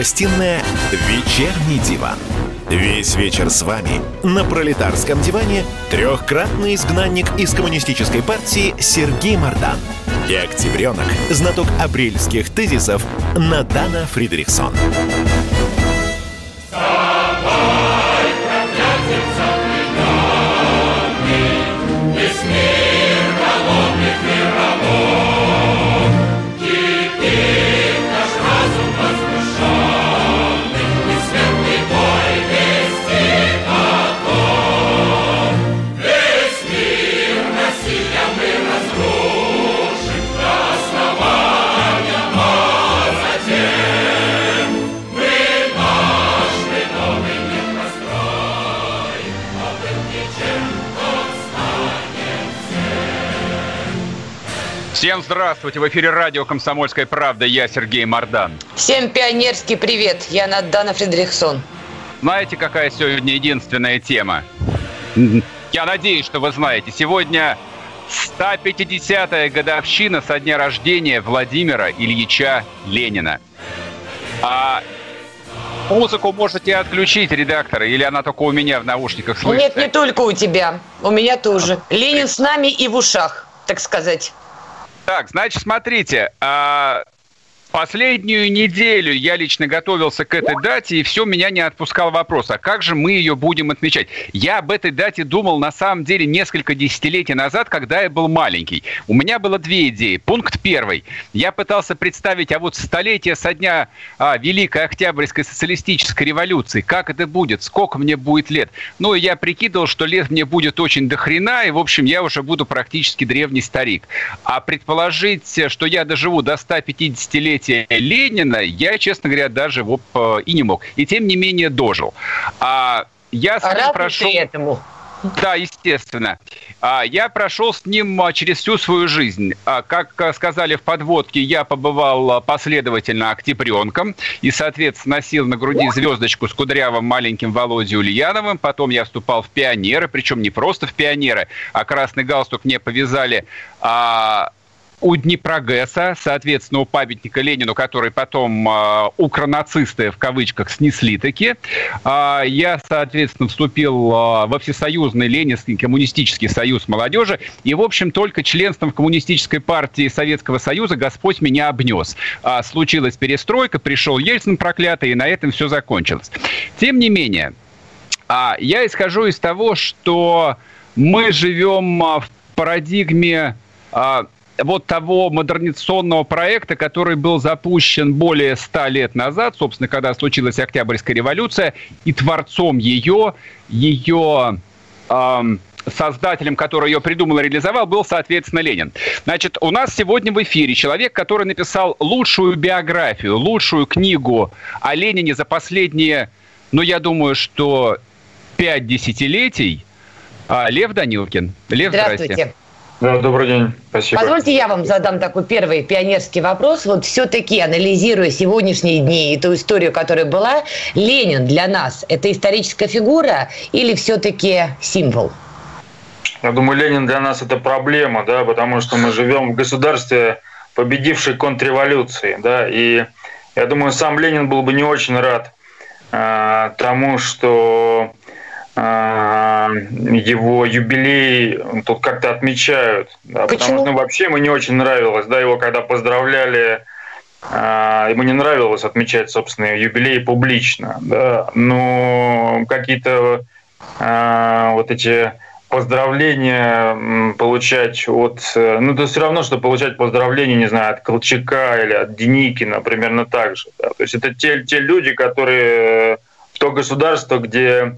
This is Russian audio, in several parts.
гостиная «Вечерний диван». Весь вечер с вами на пролетарском диване трехкратный изгнанник из коммунистической партии Сергей Мардан и октябренок, знаток апрельских тезисов Надана Фридрихсон. Всем здравствуйте! В эфире радио «Комсомольская правда». Я Сергей Мордан. Всем пионерский привет! Я Надана Фридрихсон. Знаете, какая сегодня единственная тема? Я надеюсь, что вы знаете. Сегодня 150-я годовщина со дня рождения Владимира Ильича Ленина. А музыку можете отключить, редакторы, или она только у меня в наушниках слышится? Нет, не только у тебя. У меня тоже. Ленин с нами и в ушах, так сказать. Так, значит, смотрите, а, Последнюю неделю я лично готовился к этой дате, и все, меня не отпускал вопрос, а как же мы ее будем отмечать? Я об этой дате думал на самом деле несколько десятилетий назад, когда я был маленький. У меня было две идеи. Пункт первый. Я пытался представить, а вот столетие со дня а, Великой Октябрьской социалистической революции, как это будет, сколько мне будет лет. Ну, и я прикидывал, что лет мне будет очень дохрена, и, в общем, я уже буду практически древний старик. А предположить, что я доживу до 150 лет столетия Ленина я, честно говоря, даже вот э, и не мог. И тем не менее дожил. А я с а ним прошел... этому? Да, естественно. А, я прошел с ним а, через всю свою жизнь. А, как сказали в подводке, я побывал последовательно октябренком и, соответственно, носил на груди звездочку с кудрявым маленьким Володей Ульяновым. Потом я вступал в пионеры, причем не просто в пионеры, а красный галстук мне повязали у Днепрогэса, соответственно, у памятника Ленину, который потом э, укронацисты в кавычках снесли таки. Э, я, соответственно, вступил э, во Всесоюзный Ленинский коммунистический союз молодежи. И, в общем, только членством в коммунистической партии Советского Союза Господь меня обнес. Э, случилась перестройка, пришел Ельцин проклятый, и на этом все закончилось. Тем не менее, э, я исхожу из того, что мы живем в парадигме вот того модернизационного проекта, который был запущен более ста лет назад, собственно, когда случилась Октябрьская революция, и творцом ее, ее эм, создателем, который ее придумал и реализовал, был, соответственно, Ленин. Значит, у нас сегодня в эфире человек, который написал лучшую биографию, лучшую книгу о Ленине за последние, ну, я думаю, что пять десятилетий, а, Лев Данилкин. Лев, здравствуйте. здрасте. Да, добрый день, спасибо. Позвольте я вам задам такой первый пионерский вопрос. Вот все-таки, анализируя сегодняшние дни и ту историю, которая была, Ленин для нас – это историческая фигура или все-таки символ? Я думаю, Ленин для нас – это проблема, да, потому что мы живем в государстве, победившей контрреволюции, да, и я думаю, сам Ленин был бы не очень рад э, тому, что его юбилей тут как-то отмечают. Да, потому что ну, вообще ему не очень нравилось, да, его когда поздравляли, а, ему не нравилось отмечать собственные юбилеи публично, да, но какие-то а, вот эти поздравления получать от... Ну, это все равно, что получать поздравления, не знаю, от Колчака или от Деникина, примерно так же. Да. То есть это те, те люди, которые в то государство, где а,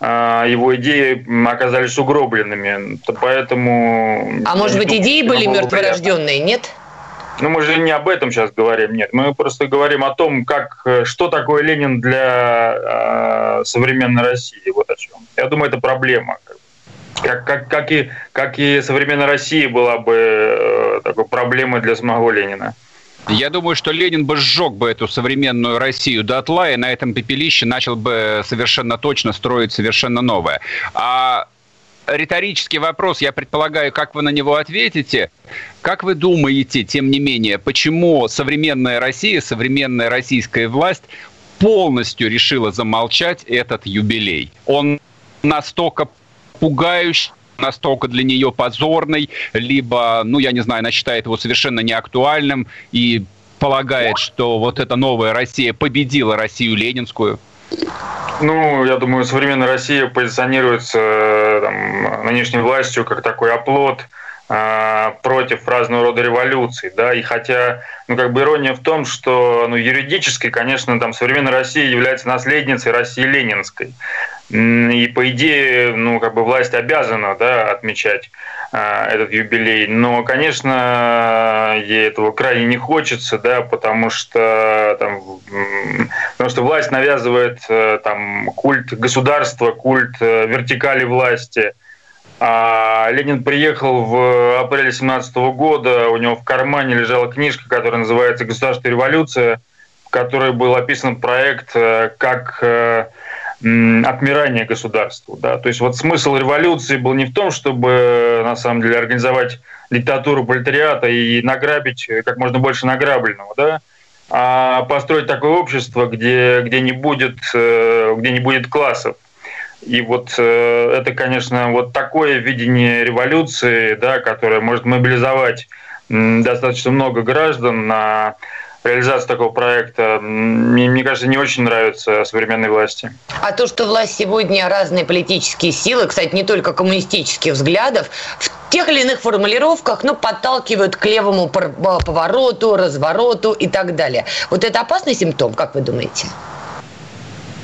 его идеи оказались угробленными. Поэтому... А может быть, идеи были мертворожденные, нет? Ну, мы же не об этом сейчас говорим, нет. Мы просто говорим о том, как, что такое Ленин для э, современной России. Вот о чем. Я думаю, это проблема. Как, как, как, и, как и современная Россия была бы э, такой проблемой для самого Ленина. Я думаю, что Ленин бы сжег бы эту современную Россию до отла, и на этом пепелище начал бы совершенно точно строить совершенно новое. А риторический вопрос, я предполагаю, как вы на него ответите. Как вы думаете, тем не менее, почему современная Россия, современная российская власть полностью решила замолчать этот юбилей. Он настолько пугающий, настолько для нее позорный, либо, ну, я не знаю, она считает его совершенно неактуальным и полагает, что вот эта новая Россия победила Россию ленинскую? Ну, я думаю, современная Россия позиционируется там, нынешней властью как такой оплот э, против разного рода революций, да, и хотя, ну, как бы ирония в том, что, ну, юридически, конечно, там современная Россия является наследницей России ленинской, и по идее, ну, как бы власть обязана, да, отмечать э, этот юбилей. Но, конечно, ей этого крайне не хочется, да, потому что там, потому что власть навязывает э, там культ государства, культ э, вертикали власти. А Ленин приехал в апреле 17 года, у него в кармане лежала книжка, которая называется «Государственная революция», в которой был описан проект, как отмирания государству. Да? То есть вот смысл революции был не в том, чтобы на самом деле организовать диктатуру пролетариата и награбить как можно больше награбленного, да? а построить такое общество, где, где, не будет, э, где не будет классов. И вот э, это, конечно, вот такое видение революции, да, которое может мобилизовать достаточно много граждан на реализация такого проекта, мне, мне кажется, не очень нравится современной власти. А то, что власть сегодня разные политические силы, кстати, не только коммунистических взглядов, в тех или иных формулировках, ну, подталкивают к левому повороту, развороту и так далее. Вот это опасный симптом, как вы думаете?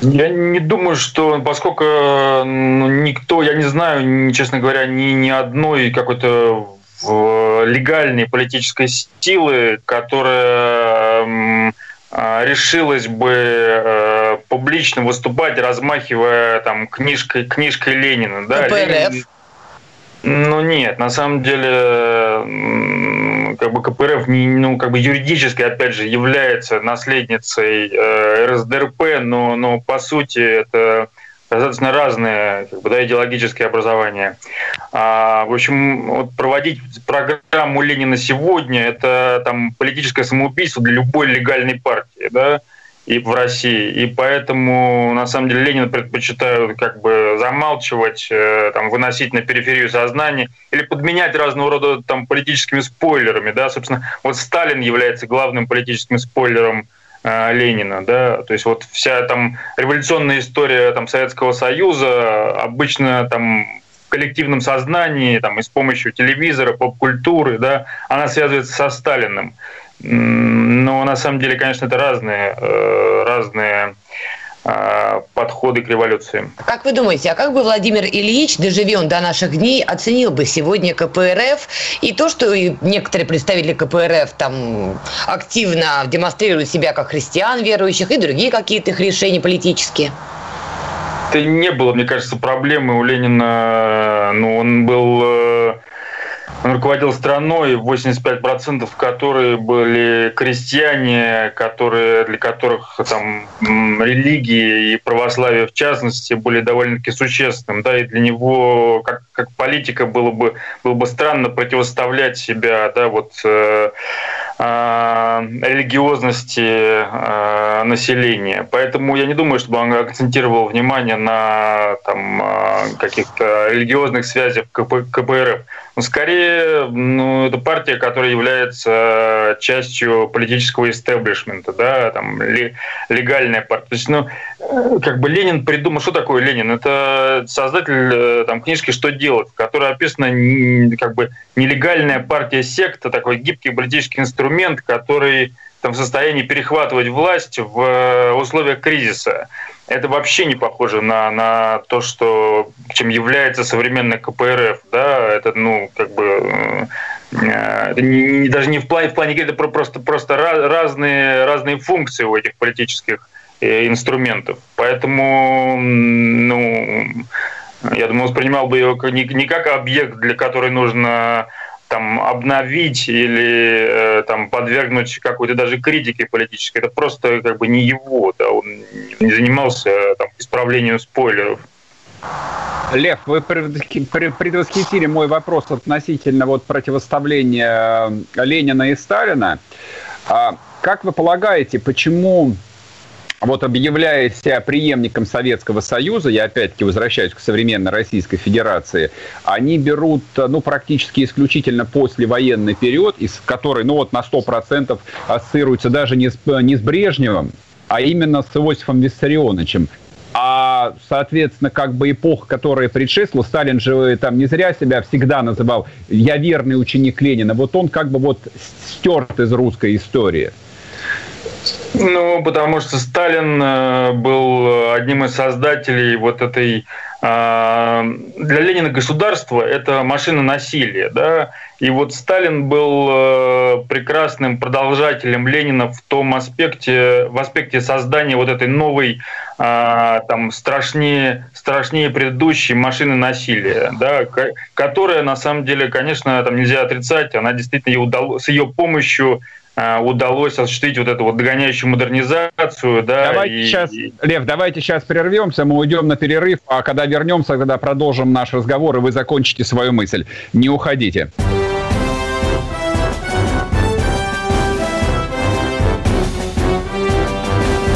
Я не думаю, что поскольку ну, никто, я не знаю, честно говоря, ни, ни одной какой-то легальной политической силы, которая а, решилась бы э, публично выступать, размахивая там книжкой, книжкой Ленина. Да, Ленин, ну нет, на самом деле, как бы КПРФ не, ну как бы юридически, опять же, является наследницей э, РСДРП, но, но по сути это достаточно разные как бы, да, идеологические образования. А, в общем, вот проводить программу Ленина сегодня – это там, политическое самоубийство для любой легальной партии да, и в России. И поэтому, на самом деле, Ленина предпочитают как бы замалчивать, э, там, выносить на периферию сознания или подменять разного рода там, политическими спойлерами. Да? Собственно, вот Сталин является главным политическим спойлером – Ленина, да, то есть вот вся там революционная история там Советского Союза обычно там в коллективном сознании, там и с помощью телевизора, поп-культуры, да, она связывается со Сталиным. Но на самом деле, конечно, это разные, э, разные подходы к революции. Как вы думаете, а как бы Владимир Ильич, доживен до наших дней, оценил бы сегодня КПРФ и то, что некоторые представители КПРФ там активно демонстрируют себя как христиан верующих и другие какие-то их решения политические? Это не было, мне кажется, проблемы у Ленина. Ну, он был э, он руководил страной, 85% которые были крестьяне, которые, для которых там, религии и православие в частности были довольно-таки существенным. Да, и для него, как, как политика, было бы, было бы странно противоставлять себя да, вот, э, э, религиозности э, населения. Поэтому я не думаю, чтобы он акцентировал внимание на там, э, каких-то религиозных связях КП, КПРФ. Но скорее, ну, это партия, которая является частью политического истеблишмента, да, там, легальная партия. То есть, ну, как бы Ленин придумал, что такое Ленин? Это создатель э, там, книжки «Что делать», в которой описана как бы нелегальная партия секта, такой гибкий политический инструмент, который там, в состоянии перехватывать власть в э, условиях кризиса это вообще не похоже на, на то, что, чем является современная КПРФ. Да? Это, ну, как бы э, это не, даже не в плане, в плане это просто, просто разные, разные функции у этих политических э, инструментов. Поэтому, ну, я думаю, воспринимал бы его не, не как объект, для которого нужно там обновить или э, там подвергнуть какой-то даже критике политической. Это просто как бы не его, да, он не занимался там исправлением спойлеров. Лев, вы предвосхитили мой вопрос относительно вот противоставления Ленина и Сталина. А как вы полагаете, почему вот объявляя себя преемником Советского Союза, я опять-таки возвращаюсь к современной Российской Федерации, они берут, ну, практически исключительно послевоенный период, из которой, ну, вот на 100% ассоциируется даже не с, не с Брежневым, а именно с Иосифом Виссарионовичем. А, соответственно, как бы эпоха, которая предшествовала, Сталин же там не зря себя всегда называл «я верный ученик Ленина». Вот он как бы вот стерт из русской истории. Ну, потому что Сталин э, был одним из создателей вот этой а, для Ленина государство – это машина насилия. Да? И вот Сталин был э, прекрасным продолжателем Ленина в том аспекте, в аспекте создания вот этой новой, а, там, страшнее, страшнее предыдущей машины насилия, да? которая, на самом деле, конечно, там нельзя отрицать, она действительно с ее помощью удалось осуществить вот эту вот догоняющую модернизацию. Да, давайте и, сейчас, Лев, давайте сейчас прервемся, мы уйдем на перерыв, а когда вернемся, тогда продолжим наш разговор, и вы закончите свою мысль. Не уходите.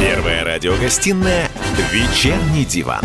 Первая радиогостинная «Вечерний диван».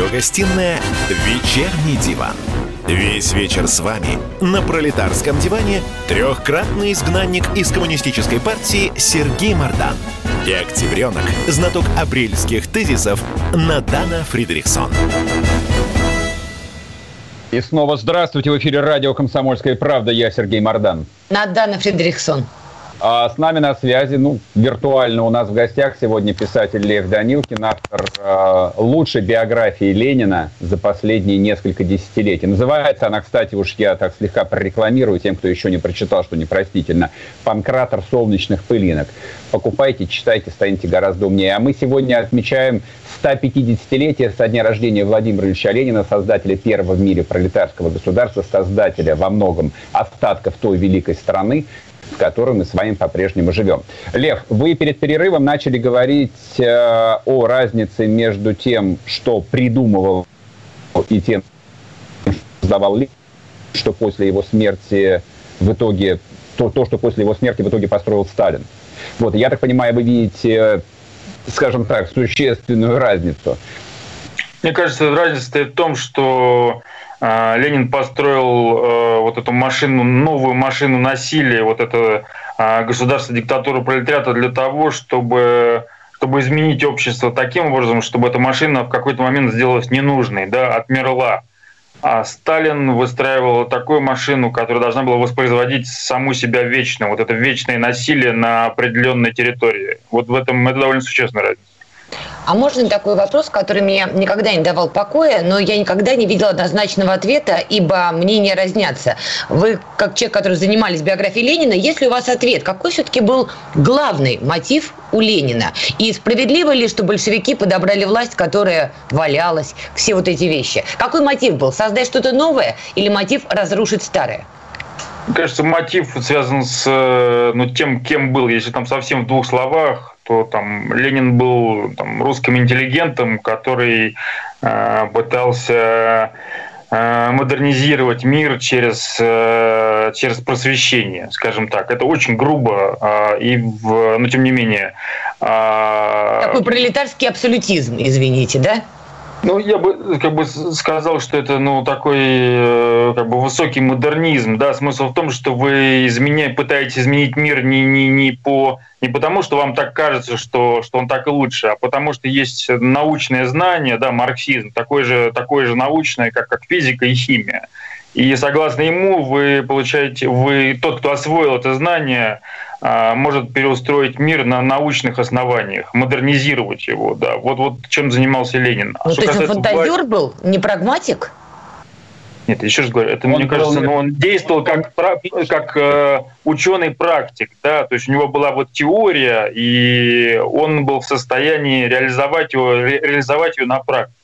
Радиогостинная «Вечерний диван». Весь вечер с вами на пролетарском диване трехкратный изгнанник из коммунистической партии Сергей Мардан и октябренок, знаток апрельских тезисов Надана Фридрихсон. И снова здравствуйте. В эфире радио «Комсомольская правда». Я Сергей Мардан. Надана Фридрихсон. А с нами на связи, ну, виртуально у нас в гостях сегодня писатель Лев Данилкин, автор э, лучшей биографии Ленина за последние несколько десятилетий. Называется она, кстати, уж я так слегка прорекламирую тем, кто еще не прочитал, что непростительно, «Панкратор солнечных пылинок». Покупайте, читайте, станете гораздо умнее. А мы сегодня отмечаем 150-летие со дня рождения Владимира Ильича Ленина, создателя первого в мире пролетарского государства, создателя во многом остатков той великой страны, в которой мы с вами по-прежнему живем. Лев, вы перед перерывом начали говорить э, о разнице между тем, что придумывал и тем, что создавал Ленин, что после его смерти в итоге, то, то, что после его смерти в итоге построил Сталин. Вот, я так понимаю, вы видите, скажем так, существенную разницу. Мне кажется, разница стоит в том, что Ленин построил э, вот эту машину, новую машину насилия, вот это а, государство диктатуры пролетариата для того, чтобы чтобы изменить общество таким образом, чтобы эта машина в какой-то момент сделалась ненужной, да, отмерла. А Сталин выстраивал такую машину, которая должна была воспроизводить саму себя вечно, вот это вечное насилие на определенной территории. Вот в этом это довольно существенная разница. А можно такой вопрос, который мне никогда не давал покоя, но я никогда не видела однозначного ответа, ибо мнения разнятся. Вы, как человек, который занимались биографией Ленина, если у вас ответ, какой все-таки был главный мотив у Ленина? И справедливо ли, что большевики подобрали власть, которая валялась, все вот эти вещи? Какой мотив был? Создать что-то новое или мотив разрушить старое? Мне кажется, мотив связан с э, ну, тем, кем был. Если там совсем в двух словах, то там Ленин был там, русским интеллигентом, который э, пытался э, модернизировать мир через, э, через просвещение, скажем так. Это очень грубо, э, и в, но тем не менее. Э, Такой пролетарский абсолютизм, извините, да? Ну, я бы как бы сказал, что это ну такой э, как бы высокий модернизм, да. Смысл в том, что вы изменя... пытаетесь изменить мир не, не, не по не потому, что вам так кажется, что, что он так и лучше, а потому что есть научное знание, да, марксизм, такое же, такое же научное, как, как физика и химия. И согласно ему вы получаете, вы тот, кто освоил это знание, а, может переустроить мир на научных основаниях, модернизировать его, да. Вот, вот чем занимался Ленин. А ну, то есть он фантазер власти... был, не прагматик? Нет, еще раз говорю, это, он мне был... кажется, ну, он действовал как, как э, ученый-практик, да, то есть у него была вот теория, и он был в состоянии реализовать, его, ре, реализовать ее на практике.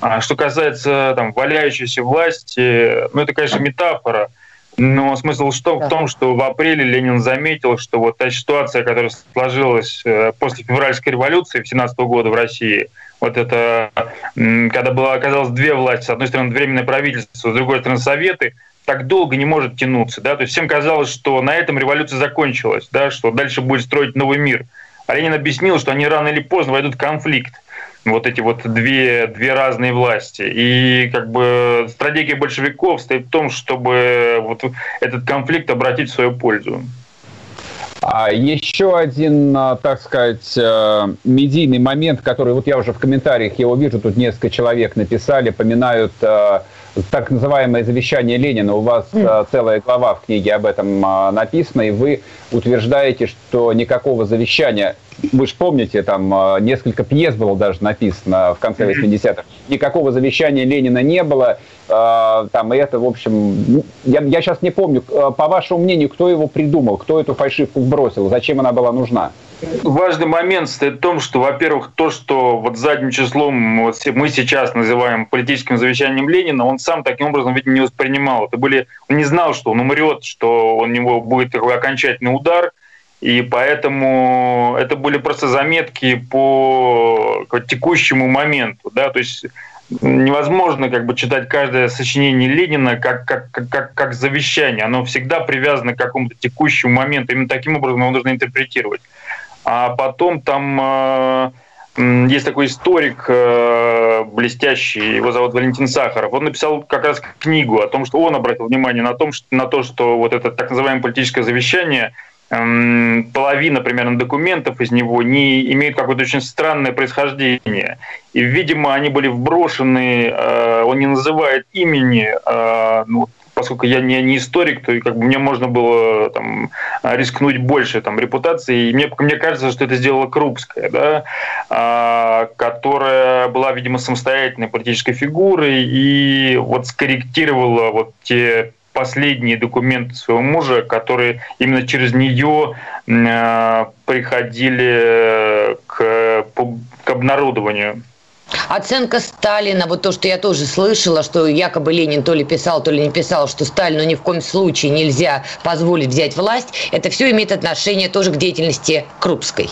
А что касается там, валяющейся власти, ну, это, конечно, метафора, но смысл что, в том, что в апреле Ленин заметил, что вот та ситуация, которая сложилась э, после февральской революции 17 года в России – вот это, когда было, оказалось две власти, с одной стороны временное правительство, с другой стороны советы, так долго не может тянуться. Да? То есть всем казалось, что на этом революция закончилась, да? что дальше будет строить новый мир. А Ленин объяснил, что они рано или поздно войдут в конфликт вот эти вот две, две разные власти. И как бы стратегия большевиков стоит в том, чтобы вот этот конфликт обратить в свою пользу. А еще один, а, так сказать, э, медийный момент, который вот я уже в комментариях его вижу, тут несколько человек написали, поминают э, так называемое завещание Ленина. У вас mm. целая глава в книге об этом написана, и вы утверждаете, что никакого завещания вы же помните, там а, несколько пьес было даже написано в конце 80-х. Никакого завещания Ленина не было. А, там, и это, в общем, я, я сейчас не помню, а, по вашему мнению, кто его придумал, кто эту фальшивку бросил, зачем она была нужна? Важный момент стоит в том, что, во-первых, то, что вот задним числом мы сейчас называем политическим завещанием Ленина, он сам таким образом, видимо, не воспринимал. Это были, он не знал, что он умрет, что у него будет такой окончательный удар – и поэтому это были просто заметки по текущему моменту. Да? То есть невозможно как бы читать каждое сочинение Ленина как, как, как, как завещание. Оно всегда привязано к какому-то текущему моменту. Именно таким образом его нужно интерпретировать. А потом там э, есть такой историк э, блестящий, его зовут Валентин Сахаров. Он написал как раз книгу о том, что он обратил внимание на, том, что, на то, что вот это так называемое политическое завещание – половина примерно документов из него не имеют какое-то очень странное происхождение. И, видимо, они были вброшены, э, он не называет имени, э, ну, поскольку я не, не историк, то как бы мне можно было там, рискнуть больше там, репутацией. И мне, мне кажется, что это сделала Крупская, да, а, которая была, видимо, самостоятельной политической фигурой и вот скорректировала вот те последние документы своего мужа, которые именно через нее э, приходили к, к обнародованию. Оценка Сталина, вот то, что я тоже слышала, что якобы Ленин то ли писал, то ли не писал, что Сталину ни в коем случае нельзя позволить взять власть, это все имеет отношение тоже к деятельности Крупской.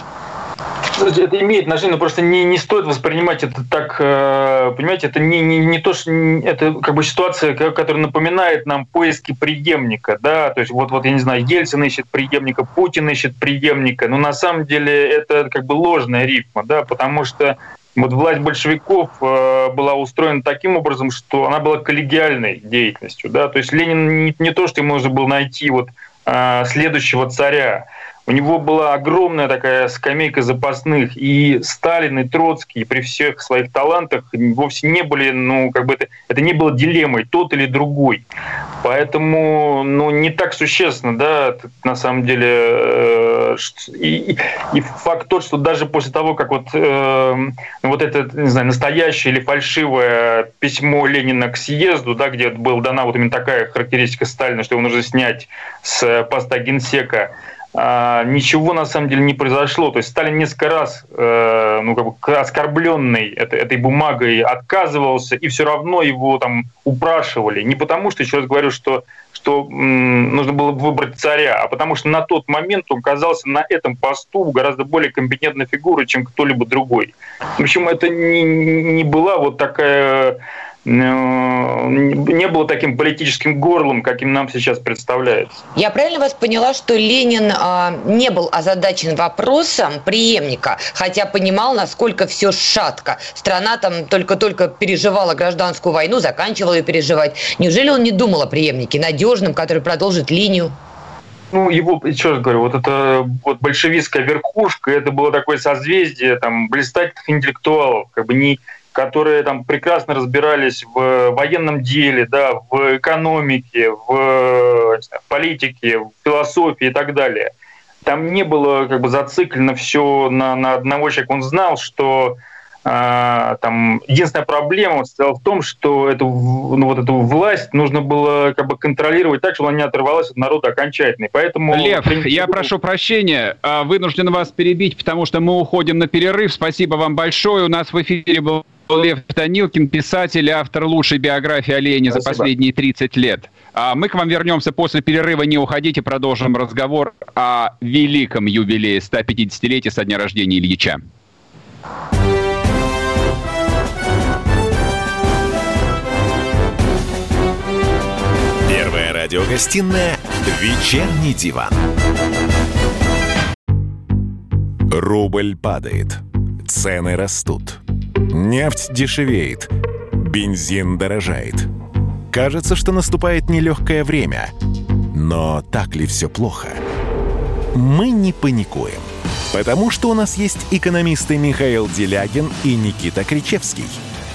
Это имеет отношение, но просто не, не стоит воспринимать это так, э, понимаете, это не, не, не то, что это как бы ситуация, которая напоминает нам поиски преемника, да, то есть вот, вот я не знаю, Ельцин ищет преемника, Путин ищет преемника, но на самом деле это как бы ложная рифма, да, потому что вот власть большевиков э, была устроена таким образом, что она была коллегиальной деятельностью, да, то есть Ленин не, не то, что ему нужно было найти вот э, следующего царя, у него была огромная такая скамейка запасных, и Сталин, и Троцкий при всех своих талантах вовсе не были, ну, как бы это, это не было дилеммой, тот или другой. Поэтому, ну, не так существенно, да, на самом деле. Э, и, и факт тот, что даже после того, как вот, э, вот это, не знаю, настоящее или фальшивое письмо Ленина к съезду, да, где была дана вот именно такая характеристика Сталина, что его нужно снять с поста генсека, ничего на самом деле не произошло. То есть Сталин несколько раз, э, ну, как бы оскорбленный этой, этой бумагой, отказывался, и все равно его там упрашивали. Не потому что, еще раз говорю, что, что нужно было выбрать царя, а потому что на тот момент он казался на этом посту гораздо более компетентной фигурой, чем кто-либо другой. В общем, это не, не была вот такая не было таким политическим горлом, каким нам сейчас представляется. Я правильно вас поняла, что Ленин э, не был озадачен вопросом преемника, хотя понимал, насколько все шатко. Страна там только-только переживала гражданскую войну, заканчивала ее переживать. Неужели он не думал о преемнике, надежном, который продолжит линию? ну, его, еще раз говорю, вот это вот большевистская верхушка, это было такое созвездие там блистательных интеллектуалов, как бы не, которые там прекрасно разбирались в военном деле, да, в экономике, в, знаю, политике, в философии и так далее. Там не было как бы зациклено все на, на одного человека. Он знал, что а, там, единственная проблема состояла в том, что эту, ну, вот эту власть нужно было как бы контролировать так, чтобы она не оторвалась от народа окончательно. Поэтому... Лев, я прошу прощения, а, вынужден вас перебить, потому что мы уходим на перерыв. Спасибо вам большое. У нас в эфире был Лев Танилкин, писатель, автор лучшей биографии о Лене за последние 30 лет. А мы к вам вернемся после перерыва. Не уходите, продолжим разговор о великом юбилее 150-летия со дня рождения Ильича. радиогостинная «Вечерний диван». Рубль падает, цены растут, нефть дешевеет, бензин дорожает. Кажется, что наступает нелегкое время. Но так ли все плохо? Мы не паникуем, потому что у нас есть экономисты Михаил Делягин и Никита Кричевский.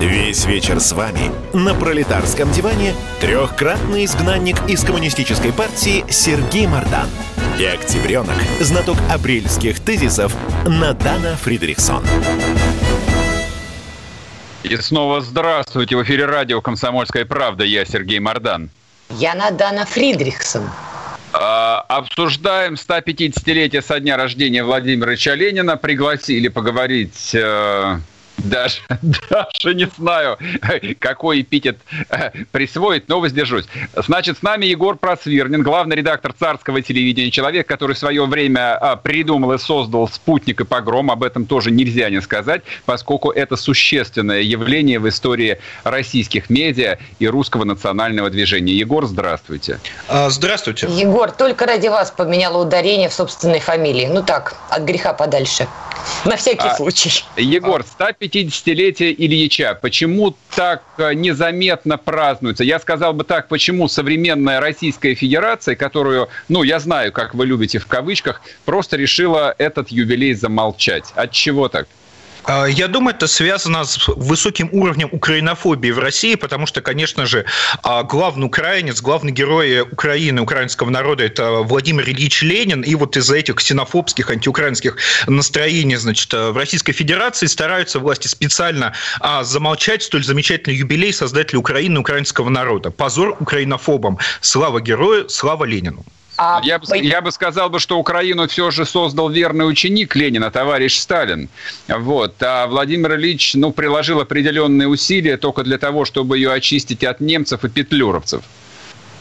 Весь вечер с вами на пролетарском диване трехкратный изгнанник из коммунистической партии Сергей Мардан – и октябренок, знаток апрельских тезисов Надана Фридрихсон. И снова здравствуйте. В эфире радио «Комсомольская правда». Я Сергей Мордан. Я Надана Фридрихсон. А, обсуждаем 150-летие со дня рождения Владимира Ильича Ленина. Пригласили поговорить э, даже, даже не знаю, какой эпитет э, присвоить, но воздержусь. Значит, с нами Егор Просвирнин, главный редактор царского телевидения, человек, который в свое время а, придумал и создал «Спутник» и «Погром». Об этом тоже нельзя не сказать, поскольку это существенное явление в истории российских медиа и русского национального движения. Егор, здравствуйте. А, здравствуйте. Егор, только ради вас поменяла ударение в собственной фамилии. Ну так, от греха подальше. На всякий а, случай. Егор, 150-летие Ильича. Почему так э, незаметно празднуется? Я сказал бы так, почему современная Российская Федерация, которую, ну, я знаю, как вы любите в кавычках, просто решила этот юбилей замолчать. От чего так? А, я думаю, это связано с высоким уровнем украинофобии в России, потому что, конечно же, а, главный украинец, главный герой Украины, украинского народа – это Владимир Ильич Ленин. И вот из-за этих ксенофобских, антиукраинских настроений значит, в Российской Федерации стараются власти специально а, замолчать столь замечательный юбилей создателя Украины, украинского народа. Позор украинофобам. Слава герою, слава Ленину. А я, бы, я бы сказал, бы, что Украину все же создал верный ученик Ленина, товарищ Сталин. Вот. А Владимир Ильич ну, приложил определенные усилия только для того, чтобы ее очистить от немцев и петлюровцев.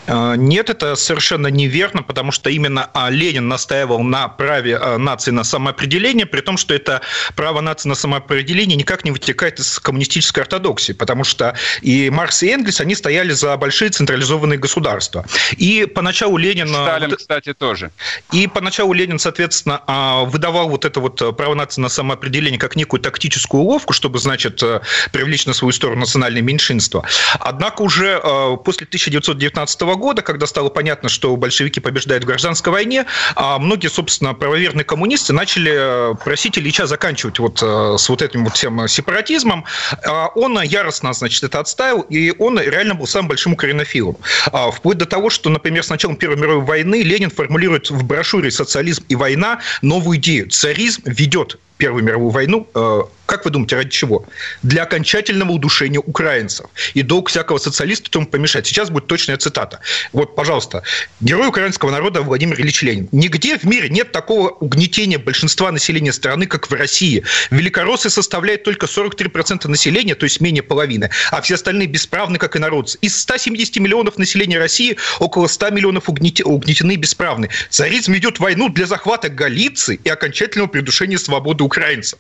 Э, нет, это совершенно неверно, потому что именно а, Ленин настаивал на праве а, нации на самоопределение, при том, что это право нации на самоопределение никак не вытекает из коммунистической ортодоксии, потому что и Маркс, и Энгельс, они стояли за большие централизованные государства. И поначалу Ленин... Сталин, кстати, тоже. И поначалу Ленин, соответственно, а, выдавал вот это вот право нации на самоопределение как некую тактическую уловку, чтобы, значит, э, привлечь на свою сторону национальное меньшинство. Однако уже после 1919 года года, когда стало понятно, что большевики побеждают в гражданской войне, а многие, собственно, правоверные коммунисты начали э, просить Ильича заканчивать вот э, с вот этим вот всем сепаратизмом. А он яростно, значит, это отставил, и он реально был самым большим украинофилом. А вплоть до того, что, например, с началом Первой мировой войны Ленин формулирует в брошюре «Социализм и война» новую идею. Царизм ведет Первую мировую войну, э, как вы думаете, ради чего? Для окончательного удушения украинцев. И долг всякого социалиста этому помешать. Сейчас будет точная цитата. Вот, пожалуйста. Герой украинского народа Владимир Ильич Ленин. Нигде в мире нет такого угнетения большинства населения страны, как в России. Великороссы составляют только 43% населения, то есть менее половины, а все остальные бесправны, как и народцы. Из 170 миллионов населения России около 100 миллионов угнетены и бесправны. Царизм ведет войну для захвата Галиции и окончательного придушения свободы украинцев.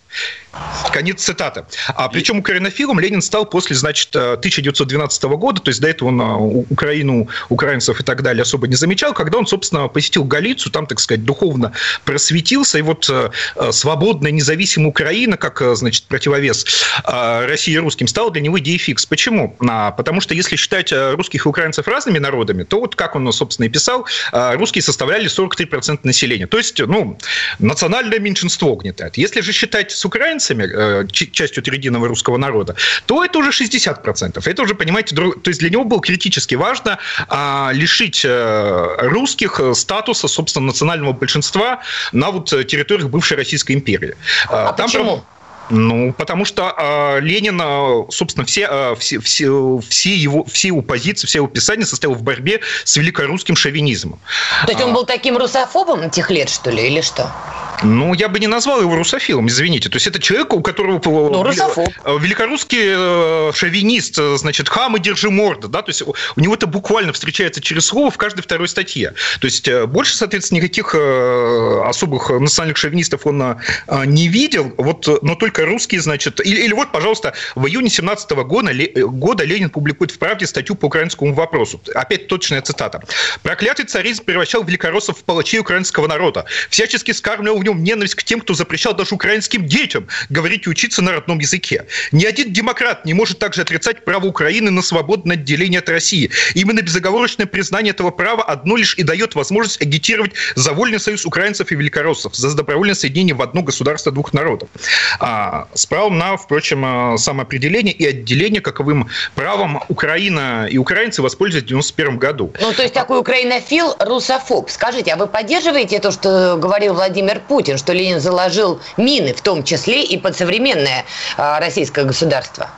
Конец цитаты. А причем украинофилом Ленин стал после, значит, 1912 года, то есть до этого он Украину, украинцев и так далее особо не замечал, когда он, собственно, посетил Галицию, там, так сказать, духовно просветился, и вот свободная, независимая Украина, как, значит, противовес России и русским, стала для него идеей фикс. Почему? Потому что если считать русских и украинцев разными народами, то вот, как он, собственно, и писал, русские составляли 43% населения. То есть, ну, национальное меньшинство гнетает. Если же считать с украинцами, э, частью трединого русского народа, то это уже 60%. Это уже, понимаете, то есть для него было критически важно а, лишить э, русских статуса, собственно, национального большинства на вот территориях бывшей Российской империи. А Там, почему? Ну, потому что э, Ленин, собственно, все, э, все, все, все, его, все его позиции, все его писания состоял в борьбе с великорусским шовинизмом. То есть он был таким русофобом тех лет, что ли, или что? Ну, я бы не назвал его русофилом, извините. То есть это человек, у которого ну, русофоб. Э, великорусский э, шовинист, э, значит, хам и держи морда, да, то есть у него это буквально встречается через слово в каждой второй статье. То есть больше, соответственно, никаких особых национальных шовинистов он не видел, вот, но только русские, значит, или, или вот, пожалуйста, в июне 17 года, года Ленин публикует в «Правде» статью по украинскому вопросу. Опять точная цитата. «Проклятый царизм превращал великороссов в палачей украинского народа, всячески скармливал в нем ненависть к тем, кто запрещал даже украинским детям говорить и учиться на родном языке. Ни один демократ не может также отрицать право Украины на свободное отделение от России. Именно безоговорочное признание этого права одно лишь и дает возможность агитировать за вольный союз украинцев и великороссов, за добровольное соединение в одно государство двух народов. А, с правом на, впрочем, а, самоопределение и отделение каковым правом Украина и украинцы воспользовались в 1991 году. Ну, то есть такой украинофил, русофоб. Скажите, а вы поддерживаете то, что говорил Владимир Путин? Путин, что Ленин заложил мины, в том числе и под современное а, российское государство?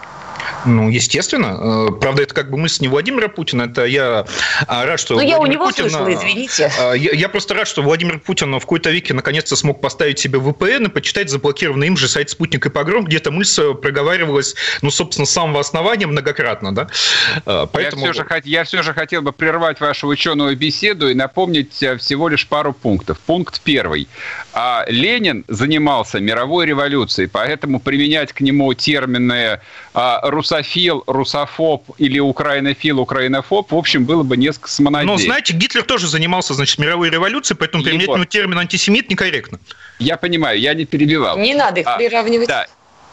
Ну, естественно. Э, правда, это как бы мысль не Владимира Путина. Это я а, рад, что... Ну, я у него Путин, слышала, извините. А, я, я просто рад, что Владимир Путин в какой-то веке наконец-то смог поставить себе VPN и почитать заблокированный им же сайт «Спутник и погром», где эта мысль проговаривалась, ну, собственно, с самого основания многократно, да? А, поэтому... я, все же, я все же хотел бы прервать вашу ученую беседу и напомнить э, всего лишь пару пунктов. Пункт первый. Ленин занимался мировой революцией, поэтому применять к нему термины русофил, русофоб или украинофил, украинофоб, в общем, было бы несколько самонадеянно. Ну, знаете, Гитлер тоже занимался, значит, мировой революцией, поэтому применять вот. термин антисемит некорректно. Я понимаю, я не перебивал. Не надо их а, приравнивать. Да,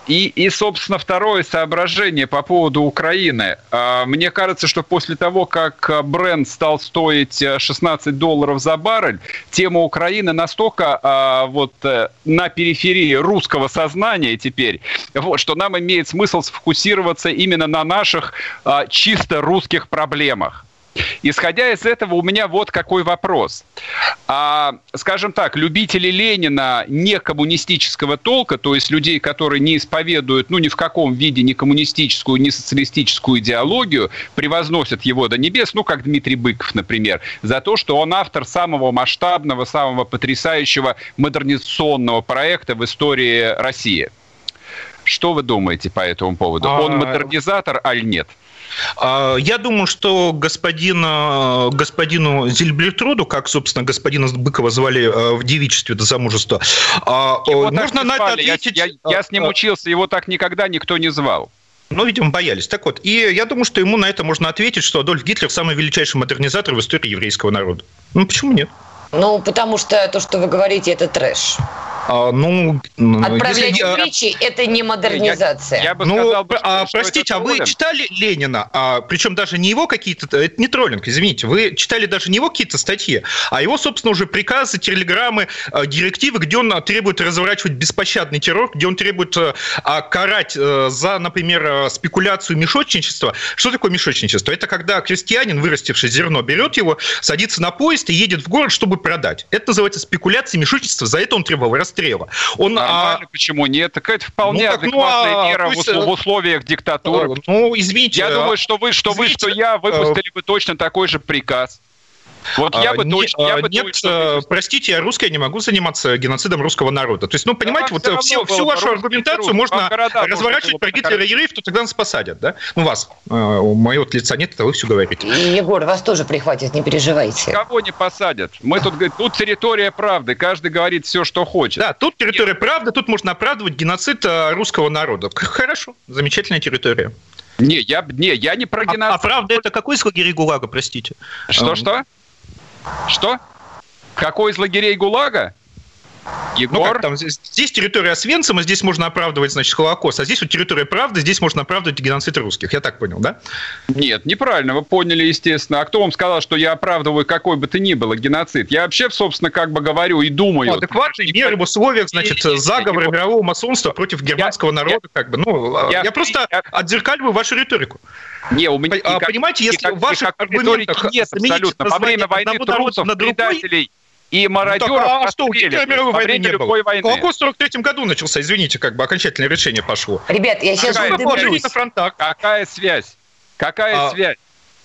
и, и, собственно, второе соображение по поводу Украины. А, мне кажется, что после того, как бренд стал стоить 16 э, долларов за баррель, тема Украины настолько а, вот э, на периферии русского сознания теперь, вот, что нам имеет смысл сфокусироваться именно на наших а, чисто русских проблемах. Исходя из этого, у меня вот какой вопрос. А, скажем так, любители Ленина не коммунистического толка, то есть людей, которые не исповедуют, ну, ни в каком виде ни коммунистическую, ни социалистическую идеологию, превозносят его до небес, ну, как Дмитрий Быков, например, за то, что он автор самого масштабного, самого потрясающего модернизационного проекта в истории России. Что вы думаете по этому поводу? Он а, модернизатор, аль нет? А, я думаю, что господин, господину Зильблитруду, как, собственно, господина Быкова звали э, в девичестве до замужества, а, его можно на это ответить... Я, я, я с ним а, учился, его так никогда никто не звал. Ну, видимо, боялись. Так вот, и я думаю, что ему на это можно ответить, что Адольф Гитлер самый величайший модернизатор в истории еврейского народа. Ну, почему нет? Ну, потому что то, что вы говорите, это трэш. А, ну, Отправлять если... в Ричи – это не модернизация. Я, я бы ну, сказал, а, что простите, а вы читали Ленина? А, причем даже не его какие-то... Это не троллинг, извините. Вы читали даже не его какие-то статьи, а его, собственно, уже приказы, телеграммы, а, директивы, где он требует разворачивать беспощадный террор, где он требует а, карать а, за, например, спекуляцию мешочничества. Что такое мешочничество? Это когда крестьянин, вырастивший зерно, берет его, садится на поезд и едет в город, чтобы продать. Это называется спекуляция, мешочничество. За это он требовал расстрел расстрела. Он, а... почему нет? Так это вполне ну, так, адекватная ну, а, мера есть, в, в условиях диктатуры. Ну, извините. Я думаю, что вы, что извините, вы, что я выпустили бы точно такой же приказ. Вот я бы не, точно, я бы нет, точно... простите, я русский, я не могу заниматься геноцидом русского народа. То есть, ну, понимаете, да, вот все, всю вашу аргументацию можно разворачивать про Гитлера и евреев, то тогда нас посадят, да? Ну, вас, у моего лица нет, это вы все говорите. Егор, вас тоже прихватят, не переживайте. Кого не посадят? Мы тут, тут территория правды, каждый говорит все, что хочет. Да, тут территория нет. правды, тут можно оправдывать геноцид русского народа. Хорошо, замечательная территория. Не, я, не, я не про геноцид. А, а правда это какой из лагерей ГУЛАГа, простите? Что-что? Что? Какой из лагерей ГУЛАГа? Егор? Ну как там, здесь, здесь территория Освенцима, здесь можно оправдывать, значит, Холокост, а здесь вот территория правды, здесь можно оправдывать геноцид русских. Я так понял, да? Нет, неправильно, вы поняли, естественно. А кто вам сказал, что я оправдываю какой бы то ни было геноцид? Я вообще, собственно, как бы говорю и думаю. Ну, адекватные меры в условиях, значит, заговора мирового масонства против германского я, народа, я, как бы. Ну, я, я просто я... отзеркаливаю вашу риторику. Не, у меня никак, понимаете, если никак, в ваших аргументах нет абсолютно. Во время войны трусов, предателей, и мародеров ну, так, а что, у Гитлера мировой войны не было. Войны. Холокост в 43 году начался, извините, как бы окончательное решение пошло. Ребят, я сейчас... Какая, на фронтах. Какая связь? Какая а, связь?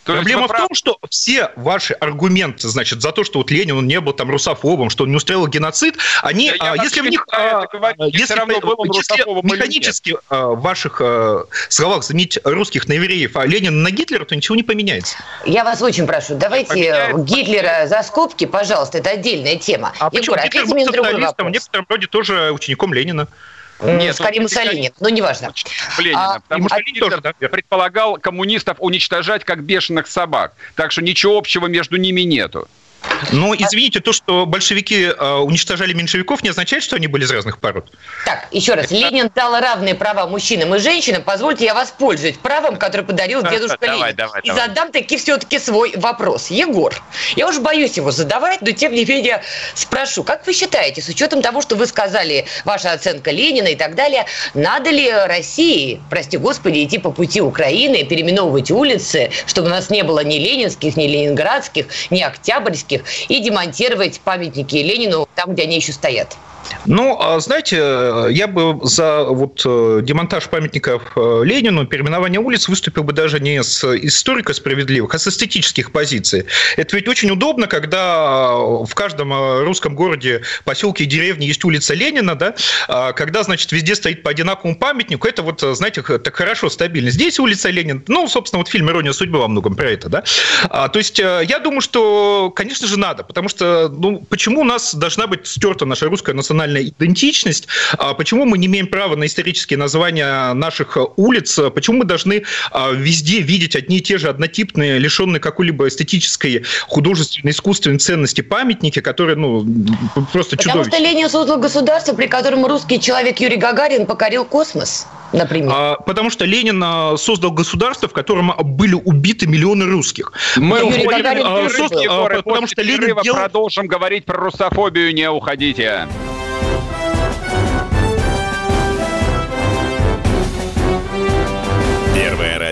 То Проблема в том, что все ваши аргументы, значит, за то, что вот Ленин он не был там русофобом, что он не устроил геноцид, они, да а, если в них, а, если, равно был если механически а, в ваших а, словах заменить русских на евреев, а Ленина на Гитлера, то ничего не поменяется. Я вас очень прошу, давайте Поменяется. Гитлера за скобки, пожалуйста, это отдельная тема. А Егор, почему Гитлер был социалистом, в некотором роде тоже учеником Ленина? Нет, скорее Муссолини, но неважно. Ленина, а, потому что Ленин тоже, да? предполагал коммунистов уничтожать как бешеных собак. Так что ничего общего между ними нету. Ну, извините, то, что большевики э, уничтожали меньшевиков, не означает, что они были из разных пород. Так, еще раз. Ленин дал равные права мужчинам и женщинам. Позвольте, я воспользуюсь правом, которое подарил дедушка давай, Ленин. Давай, и давай. задам таки все-таки свой вопрос. Егор, я уже боюсь его задавать, но тем не менее спрошу. Как вы считаете, с учетом того, что вы сказали, ваша оценка Ленина и так далее, надо ли России, прости господи, идти по пути Украины, переименовывать улицы, чтобы у нас не было ни ленинских, ни ленинградских, ни октябрьских, и демонтировать памятники Ленину там, где они еще стоят. Ну, а знаете, я бы за вот э, демонтаж памятников э, Ленину, переименование улиц выступил бы даже не с историко-справедливых, а с эстетических позиций. Это ведь очень удобно, когда в каждом э, русском городе, поселке и деревне есть улица Ленина, да, а когда, значит, везде стоит по одинаковому памятнику, это вот, знаете, так хорошо, стабильно. Здесь улица Ленина, ну, собственно, вот фильм «Ирония судьбы» во многом про это, да. А, то есть я думаю, что, конечно же, надо, потому что, ну, почему у нас должна быть стерта наша русская национальная национальная идентичность. А почему мы не имеем права на исторические названия наших улиц? Почему мы должны а, везде видеть одни и те же однотипные, лишенные какой-либо эстетической, художественной, искусственной ценности памятники, которые, ну, просто чудовищные? Потому что Ленин создал государство, при котором русский человек Юрий Гагарин покорил космос например? А, потому что Ленин а, создал государство, в котором были убиты миллионы русских. Мы уходим, а, создал, а, потому что Ленин делал... продолжим говорить про русофобию, не уходите.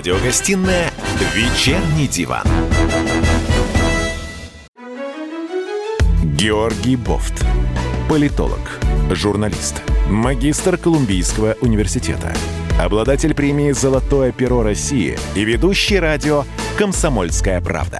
Радиогостинная «Вечерний диван». Георгий Бофт. Политолог, журналист, магистр Колумбийского университета, обладатель премии «Золотое перо России» и ведущий радио «Комсомольская правда».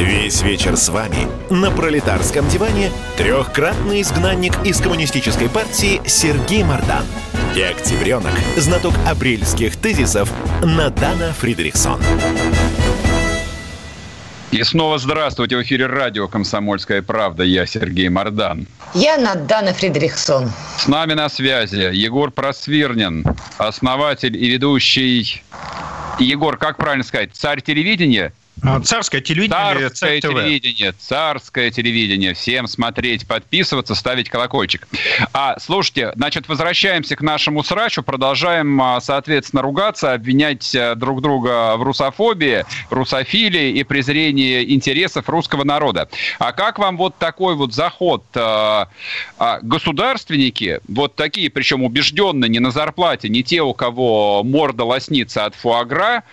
Весь вечер с вами на пролетарском диване трехкратный изгнанник из коммунистической партии Сергей Мардан и октябренок, знаток апрельских тезисов Надана Фридрихсон. И снова здравствуйте. В эфире радио «Комсомольская правда». Я Сергей Мордан. Я Надана Фридрихсон. С нами на связи Егор Просвирнин, основатель и ведущий... Егор, как правильно сказать? Царь телевидения? А, царское телевидение царское телевидение, царское телевидение. Всем смотреть, подписываться, ставить колокольчик. А, слушайте, значит, возвращаемся к нашему срачу, продолжаем, а, соответственно, ругаться, обвинять э, друг друга в русофобии, русофилии и презрении интересов русского народа. А как вам вот такой вот заход? А, государственники, вот такие, причем убежденные, не на зарплате, не те, у кого морда лоснится от фуагра,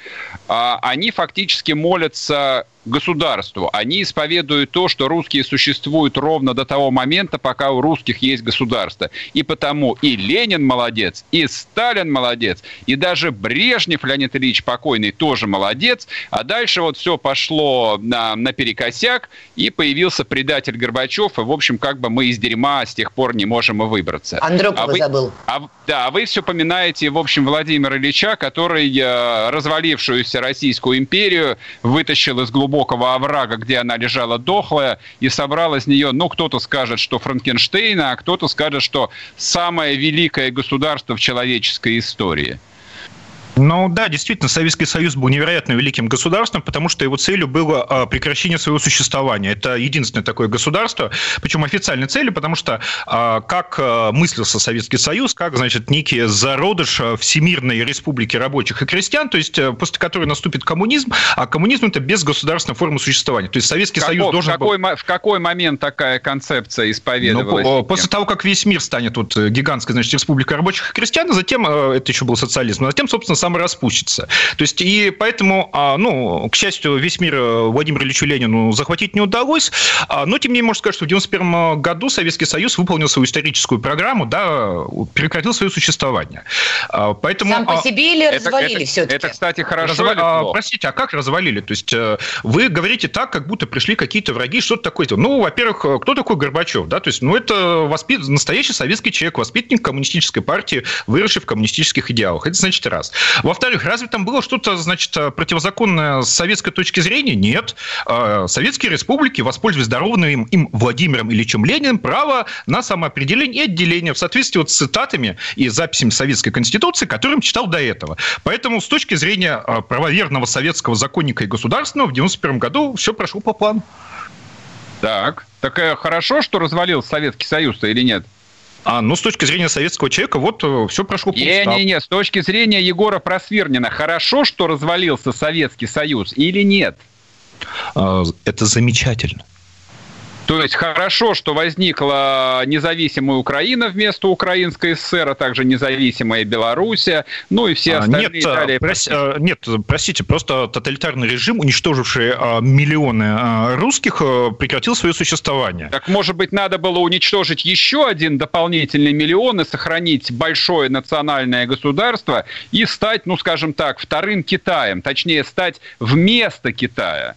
они фактически молят нравится государству. Они исповедуют то, что русские существуют ровно до того момента, пока у русских есть государство. И потому и Ленин молодец, и Сталин молодец, и даже Брежнев Леонид Ильич покойный тоже молодец. А дальше вот все пошло на, наперекосяк, и появился предатель Горбачев, и, в общем, как бы мы из дерьма с тех пор не можем и выбраться. Андропова а вы, забыл. А, да, а вы все поминаете, в общем, Владимира Ильича, который э, развалившуюся Российскую империю вытащил из глубокого глубокого оврага, где она лежала дохлая, и собрал из нее, ну, кто-то скажет, что Франкенштейна, а кто-то скажет, что самое великое государство в человеческой истории – ну да, действительно, Советский Союз был невероятно великим государством, потому что его целью было а, прекращение своего существования. Это единственное такое государство, причем официальной целью, потому что а, как а, мыслился Советский Союз, как, значит, некий зародыш Всемирной Республики рабочих и крестьян, то есть после которой наступит коммунизм, а коммунизм – это безгосударственная форма существования. То есть Советский Каков, Союз должен в какой, был... В какой момент такая концепция исповедовалась? Ну, после того, как весь мир станет вот гигантской, значит, Республикой рабочих и крестьян, а затем, это еще был социализм, а затем, собственно, самораспустится. То есть, и поэтому, а, ну, к счастью, весь мир э, Владимиру Ильичу Ленину захватить не удалось, а, но, тем не менее, можно сказать, что в 1991 году Советский Союз выполнил свою историческую программу, да, прекратил свое существование. А, поэтому... Сам по себе или развалили все-таки? Это, кстати, хорошо Развал... или плохо? Простите, а как развалили? То есть, э, вы говорите так, как будто пришли какие-то враги, что-то такое. Ну, во-первых, кто такой Горбачев? Да? То есть, ну, это воспит... настоящий советский человек, воспитанник коммунистической партии, выросший в коммунистических идеалах. Это значит раз. Во-вторых, разве там было что-то, значит, противозаконное с советской точки зрения? Нет. А, советские республики воспользовались дарованным им Владимиром Ильичем Лениным право на самоопределение и отделение в соответствии вот с цитатами и записями Советской Конституции, которым читал до этого. Поэтому с точки зрения а, правоверного советского законника и государственного в 1991 году все прошло по плану. Так, так э, хорошо, что развалился Советский Союз-то или нет? А, ну, с точки зрения советского человека, вот э, все прошло по Не-не-не, с точки зрения Егора Просвирнина, хорошо, что развалился Советский Союз или нет? А, это замечательно. То есть хорошо, что возникла независимая Украина вместо Украинской ССР, а также независимая Белоруссия, ну и все остальные нет, далее. Прос... Нет, простите, просто тоталитарный режим, уничтоживший а, миллионы а, русских, а, прекратил свое существование. Так, может быть, надо было уничтожить еще один дополнительный миллион и сохранить большое национальное государство и стать, ну, скажем так, вторым Китаем, точнее, стать вместо Китая.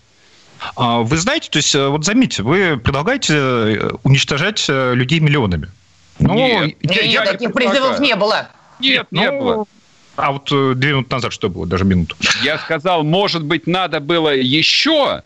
А, вы знаете, то есть, э, вот заметьте, вы предлагаете э, уничтожать э, людей миллионами. Ну, нет, я, нет, я таких не призывов не было. Нет, ну, не было. А вот две минуты назад что было, даже минуту? Я сказал, может быть, надо было еще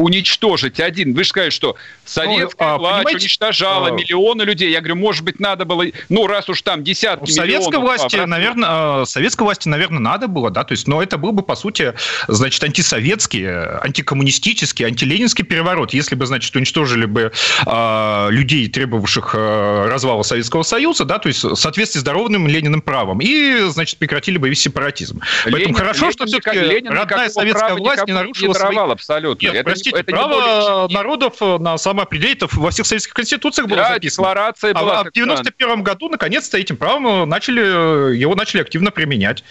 уничтожить один. Вы же сказали, что советская ну, власть уничтожала а... миллионы людей. Я говорю, может быть, надо было, ну, раз уж там десятки ну, советской миллионов... Власти, а, наверное, а, советской власти, наверное, надо было, да, то есть, но это был бы, по сути, значит, антисоветский, антикоммунистический, антиленинский переворот. Если бы, значит, уничтожили бы а, людей, требовавших а, развала Советского Союза, да, то есть в соответствии с дарованным Лениным правом, и, значит, прекратили бы весь сепаратизм. Ленин, Поэтому хорошо, Ленин, что все-таки родная советская власть не нарушила не свои... абсолютно. Нет, простите, это право не народов э, на самоопределение во всех советских конституциях было да, записано. декларация а была. А в 91 году, наконец-то, этим правом начали, его начали активно применять.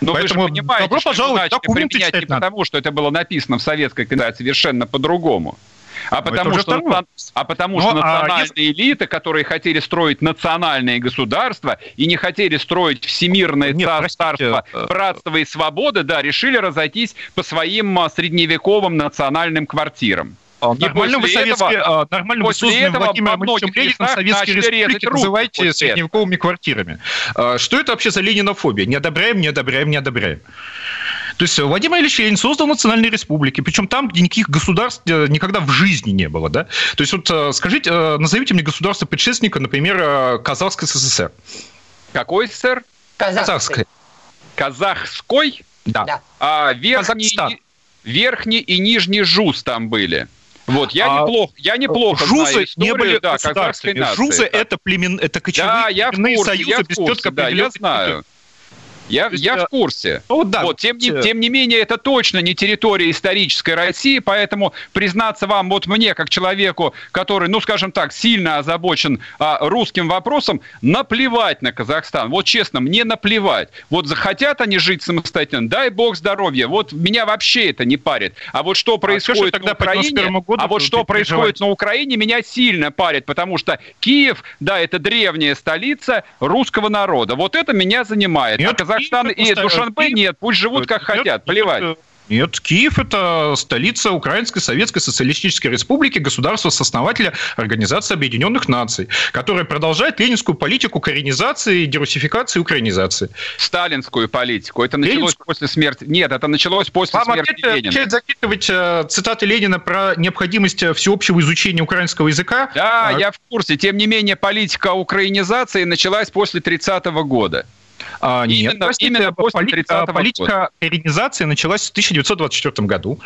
Но Поэтому вы же понимаете, добро пожаловать, так применять не потому, что это было написано в Советской Конституции совершенно по-другому. А потому, что, а потому Но, что национальные а элиты, которые хотели строить национальные государства и не хотели строить всемирное Нет, царство, простите. братство и свободы, да, решили разойтись по своим а, средневековым национальным квартирам. А, нормально вы, советские, этого, нормально вы созданным Владимиром Ильичем Лениным советские республики называете средневековыми квартирами. Что это вообще за ленинофобия? Не одобряем, не одобряем, не одобряем. То есть Владимир Ильич Ленин создал национальные республики, причем там, где никаких государств э, никогда в жизни не было. Да? То есть вот э, скажите, э, назовите мне государство предшественника, например, Казахской СССР. Какой СССР? Казахской. Казахской? Да. А верхний... Казахстан. верхний и нижний ЖУЗ там были. Вот, я а неплохо, я неплохо жузы знаю историю, не были да, государственными. Жузы – это, племен, это кочевые да, я в курсе, союзы я без в курсе, четко да, я знаю. Я, есть, я в курсе. Ну, да, вот, тем, не, тем не менее, это точно не территория исторической России, поэтому признаться вам, вот мне, как человеку, который, ну, скажем так, сильно озабочен а, русским вопросом, наплевать на Казахстан. Вот честно, мне наплевать. Вот захотят они жить самостоятельно, дай бог здоровья. Вот меня вообще это не парит. А вот что происходит а на Украине, году, а вот что происходит на Украине, меня сильно парит, потому что Киев, да, это древняя столица русского народа. Вот это меня занимает. Нет, а Казахстан и Душанбе нет, пусть живут как хотят, плевать. Нет, Киев – это столица Украинской Советской Социалистической Республики, государства-основателя Организации Объединенных Наций, которая продолжает ленинскую политику коренизации, дерусификации, украинизации. Сталинскую политику. Это началось Ленинскую? после смерти. Нет, это началось после Вам смерти опять, Ленина. Опять закидывать э, цитаты Ленина про необходимость всеобщего изучения украинского языка? Да, а... я в курсе. Тем не менее, политика украинизации началась после 30-го года. А, нет, именно, простите, именно после поли- политика коренизации началась в 1924 году.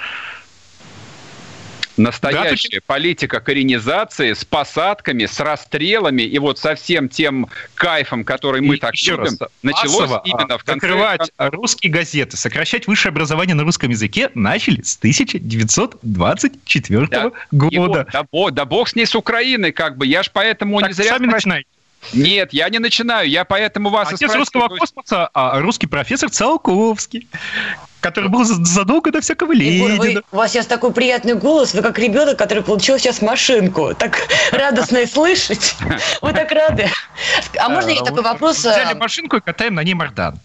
Настоящая да, политика коренизации с посадками, с расстрелами и вот со всем тем кайфом, который мы и так любим, раз, началось массово именно в конце... Закрывать русские газеты, сокращать высшее образование на русском языке начали с 1924 да, года. Его, да, да бог с ней с Украиной, как бы. Я ж поэтому так не зря... сами начинаете. Нет, я не начинаю, я поэтому вас... Отец русского космоса, а русский профессор Циолковский, который был задолго до всякого Ленина. Егор, вы, у вас сейчас такой приятный голос, вы как ребенок, который получил сейчас машинку. Так радостно и слышать. Вы так рады. А можно я такой вопрос? Взяли а? машинку и катаем на ней Мардан.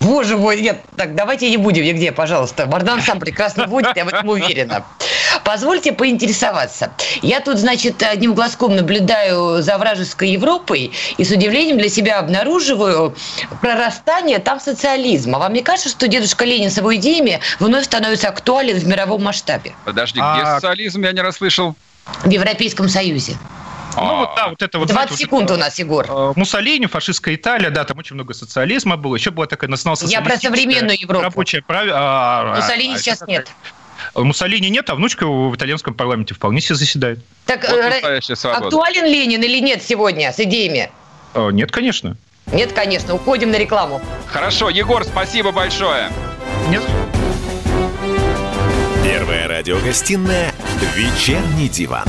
Боже мой, нет, так давайте не будем нигде, пожалуйста. Мардан сам прекрасно будет, я в этом уверена. Позвольте поинтересоваться. Я тут, значит, одним глазком наблюдаю за вражеской Европой и с удивлением для себя обнаруживаю прорастание там социализма. Вам не кажется, что дедушка Ленин с его идеями вновь становится актуален в мировом масштабе? Подожди, где а... социализм? Я не расслышал. В Европейском Союзе. Ну вот да, вот это вот. 20 знаете, секунд вот, у нас, Егор. Э, Муссолини, фашистская Италия, да, там очень много социализма было. Еще была такая национал Я про современную Европу. Рабочая праве... А, Муссолини а, сейчас а, нет. Муссолини нет, а внучка в итальянском парламенте вполне себе заседает. Так вот э, актуален Ленин или нет сегодня с идеями? Э, нет, конечно. Нет, конечно. Уходим на рекламу. Хорошо, Егор, спасибо большое. Нет. Первая радиогостинная «Вечерний диван».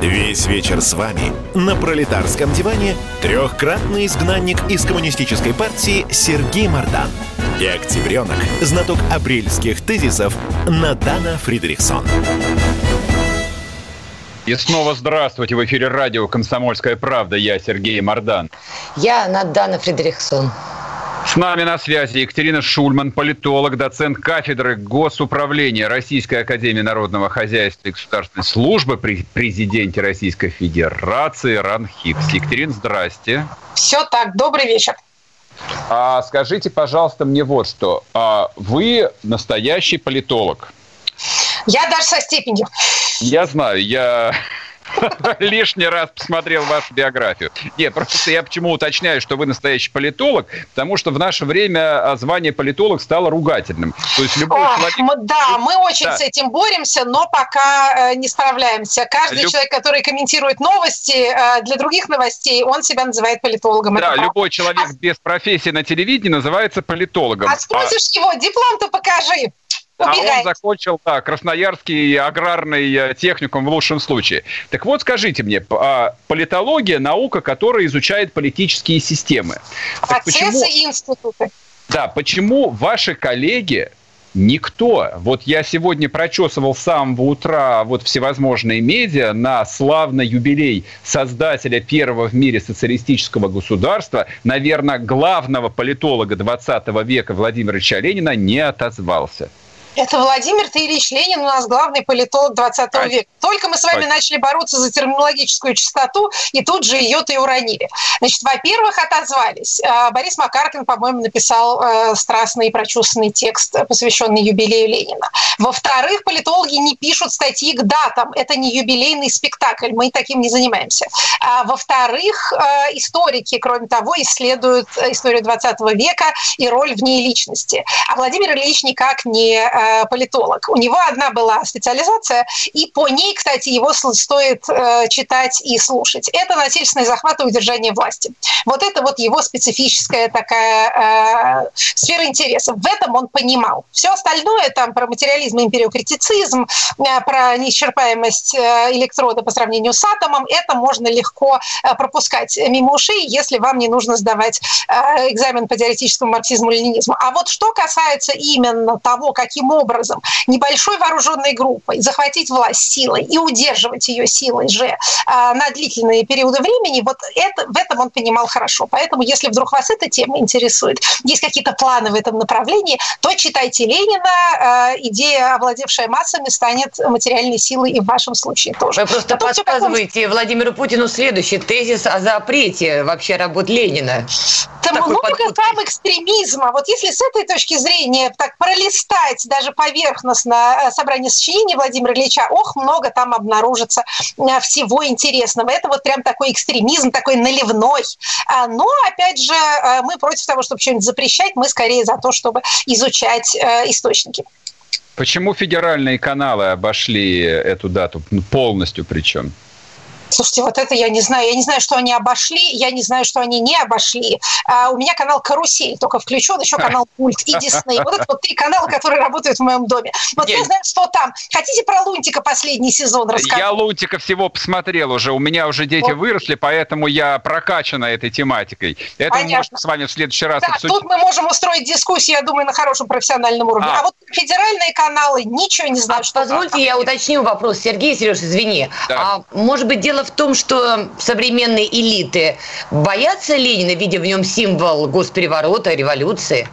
Весь вечер с вами на пролетарском диване трехкратный изгнанник из коммунистической партии Сергей Мардан и октябренок, знаток апрельских тезисов Надана Фридрихсон. И снова здравствуйте. В эфире радио «Комсомольская правда». Я Сергей Мардан. Я Надана Фридрихсон. С нами на связи Екатерина Шульман, политолог, доцент кафедры госуправления Российской Академии Народного Хозяйства и Государственной Службы при президенте Российской Федерации РАНХИКС. Екатерина, здрасте. Все так, добрый вечер. А, скажите, пожалуйста, мне вот что. А, вы настоящий политолог. Я даже со степенью. Я знаю, я лишний раз посмотрел вашу биографию. Нет, просто я почему уточняю, что вы настоящий политолог, потому что в наше время а, звание политолог стало ругательным. То есть любой О, человек... мы, да, мы очень Да. с этим боремся, но пока э, не справляемся. Каждый Люб- человек, который комментирует новости э, для других новостей, он себя называет политологом. Это Да, правда. любой человек без профессии на телевидении называется политологом. А спросишь его, диплом-то покажи. А он Убегает. закончил, да, Красноярский аграрный э, техникум в лучшем случае. Так вот, скажите мне, а, политология – наука, которая изучает политические системы. Так почему, Процессы и институты. да, почему ваши коллеги Никто. Вот я сегодня прочесывал с самого утра вот всевозможные медиа на славный юбилей создателя первого в мире социалистического государства, наверное, главного политолога 20 века Владимира Ленина не отозвался. Это Владимир Ильич Ленин, у нас главный политолог 20 А, века. Только мы с вами а- начали бороться за терминологическую чистоту, и тут же ее-то и уронили. Значит, во-первых, отозвались. А, Борис Макаркин, по-моему, написал э, страстный и прочувственный текст, посвященный юбилею Ленина. Во-вторых, политологи не пишут статьи к датам. Это не юбилейный спектакль, мы таким не занимаемся. А, во-вторых, э, историки, кроме того, исследуют э, историю 20 века и роль в ней личности. А Владимир Ильич никак не политолог. У него одна была специализация, и по ней, кстати, его стоит э, читать и слушать. Это насильственный захват и удержание власти. Вот это вот его специфическая такая э, сфера интересов. В этом он понимал. Все остальное там про материализм, империокритицизм, э, про неисчерпаемость э, электрода по сравнению с атомом, это можно легко э, пропускать мимо ушей, если вам не нужно сдавать э, экзамен по теоретическому марксизму-ленинизму. А вот что касается именно того, каким образом небольшой вооруженной группой захватить власть силой и удерживать ее силой же э, на длительные периоды времени, вот это, в этом он понимал хорошо. Поэтому, если вдруг вас эта тема интересует, есть какие-то планы в этом направлении, то читайте Ленина. Э, идея, овладевшая массами, станет материальной силой и в вашем случае тоже. Вы просто Потом подсказываете Владимиру Путину следующий тезис о запрете вообще работ Ленина. Там Такой много подводкой. там экстремизма. Вот если с этой точки зрения так пролистать даже поверхностно э, собрание сочинений Владимира Ильича, ох, много там обнаружится э, всего интересного. Это вот прям такой экстремизм, такой наливной. А, Но, опять же, э, мы против того, чтобы что-нибудь запрещать, мы скорее за то, чтобы изучать источники. Почему федеральные каналы обошли эту дату полностью причем? Слушайте, вот это я не знаю. Я не знаю, что они обошли, я не знаю, что они не обошли. А, у меня канал «Карусель» только включен, еще канал «Пульт» и «Дисней». Вот это вот три канала, которые работают в моем доме. Вот я знаю, что там. Хотите про Лунтика последний сезон рассказать? Я Лунтика всего посмотрел уже. У меня уже дети Вот. выросли, поэтому я прокачана этой тематикой. Это мы Понятно. можем с вами в следующий раз Да, обсудить. тут мы можем устроить дискуссию, я думаю, на хорошем профессиональном уровне. А. А, вот федеральные каналы ничего не знаю, А что позвольте я уточню вопрос. Сергей, Сереж, извини. Да. А может быть дело в том, что современные элиты боятся Ленина, видя в нем символ госпереворота, революции?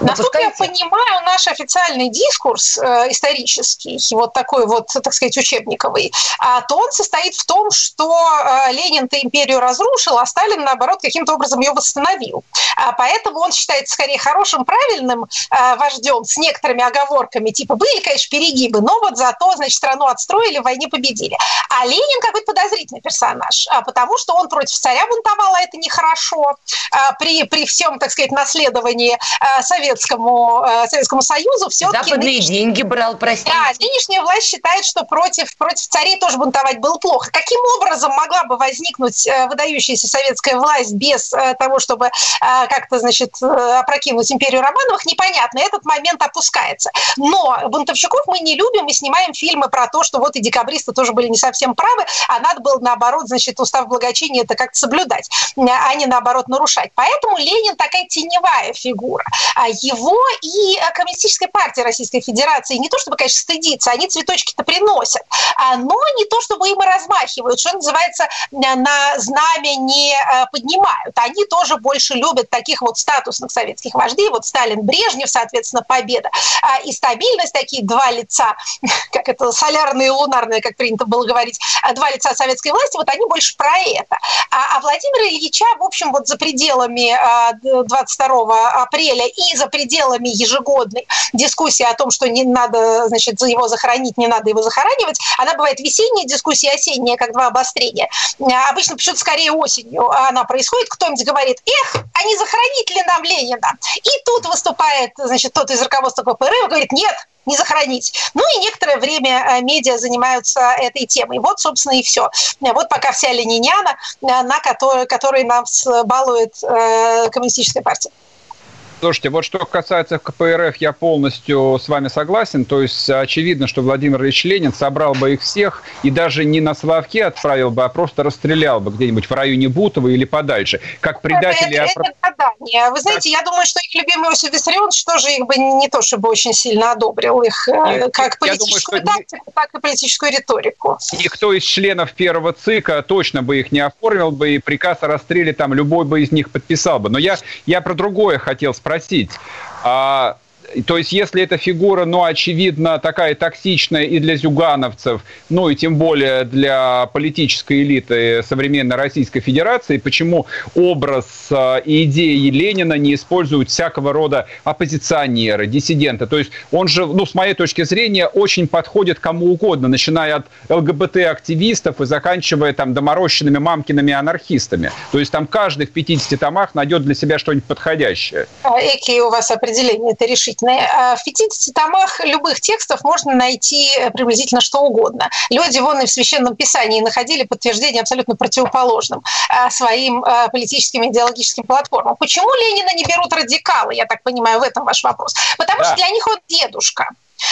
Насколько я понимаю, наш официальный дискурс э, исторический, вот такой вот, так сказать, учебниковый, а, то он состоит в том, что э, Ленин-то империю разрушил, а Сталин, наоборот, каким-то образом ее восстановил. А, поэтому он считается скорее хорошим, правильным э, вождем с некоторыми оговорками, типа были, конечно, перегибы, но вот зато, значит, страну отстроили, в войне победили. А Ленин какой-то подозрительный персонаж, а, потому что он против царя бунтовал, а это нехорошо. А, при, при всем, так сказать, наследовании а, Советскому, а, Советскому Союзу все-таки... Западные деньги брал, простите. Да, нынешняя власть считает, что против, против царей тоже бунтовать было плохо. Каким образом могла бы возникнуть э, выдающаяся советская власть без э, того, чтобы э, как-то, значит, э, опрокинуть империю Романовых, непонятно. Этот момент опускается. Но бунтовщиков мы не любим и снимаем фильмы про то, что вот и декабристы тоже были не совсем правы, а надо было, наоборот, значит, устав благочиния это как-то соблюдать, а не, наоборот, нарушать. Поэтому Ленин такая теневая фигура. А его и э, Коммунистическая партия Российской Федерации не то чтобы, конечно, стыдиться, они цветочки-то приносят, а, но не то чтобы им и размахивают, что называется, на знамя не поднимают. Они тоже больше любят таких вот статусных советских вождей, вот Сталин, Брежнев, соответственно, победа. А, И стабильность, такие два лица, как это солярные и лунарные, как принято было говорить, а, два лица советской власти, вот они больше про это. А, а Владимира Ильича, в общем, вот за пределами а, д- 22 апреля и за пределами ежегодной дискуссии о том, что не надо, значит, его захоронить, не надо его захоранивать, она бывает весенняя дискуссия, осенняя, как два обострения. А обычно почему-то скорее осенью она происходит, кто-нибудь говорит, эх, а не захоронить ли нам Ленина? И тут выступает, значит, тот из руководства КПРФ и говорит, нет, не захоронить. Ну и некоторое время э, медиа занимаются этой темой. Вот, собственно, и все. Вот пока вся лениняна, э, на которой, которой нас балует э, коммунистическая партия. Слушайте, вот что касается КПРФ, я полностью с вами согласен. То есть очевидно, что Владимир Ильич Ленин собрал бы их всех и даже не на Славке отправил бы, а просто расстрелял бы где-нибудь в районе Бутова или подальше. Как предатели... Это, это гадание. Вы знаете, я думаю, что их любимый Иосиф Виссарионович тоже их бы не то чтобы очень сильно одобрил их Нет, как политическую думаю, тактику, что... так и политическую риторику. Никто из членов первого ЦИКа точно бы их не оформил бы, и приказ о расстреле там любой бы из них подписал бы. Но я, я про другое хотел спросить спросить. А то есть, если эта фигура, ну, очевидно, такая токсичная и для зюгановцев, ну, и тем более для политической элиты современной Российской Федерации, почему образ э, и идеи Ленина не используют всякого рода оппозиционеры, диссиденты? То есть, он же, ну, с моей точки зрения, очень подходит кому угодно, начиная от ЛГБТ-активистов и заканчивая там доморощенными мамкиными анархистами. То есть, там каждый в 50 томах найдет для себя что-нибудь подходящее. А, Эки у вас определение это решительно действительно, а в 50 томах любых текстов можно найти э, приблизительно что угодно. Люди вон и в Священном Писании находили подтверждение абсолютно противоположным а, своим политическим и идеологическим платформам. Почему Ленина не берут радикалы, я так понимаю, в этом ваш вопрос? Потому да. что для них он дедушка.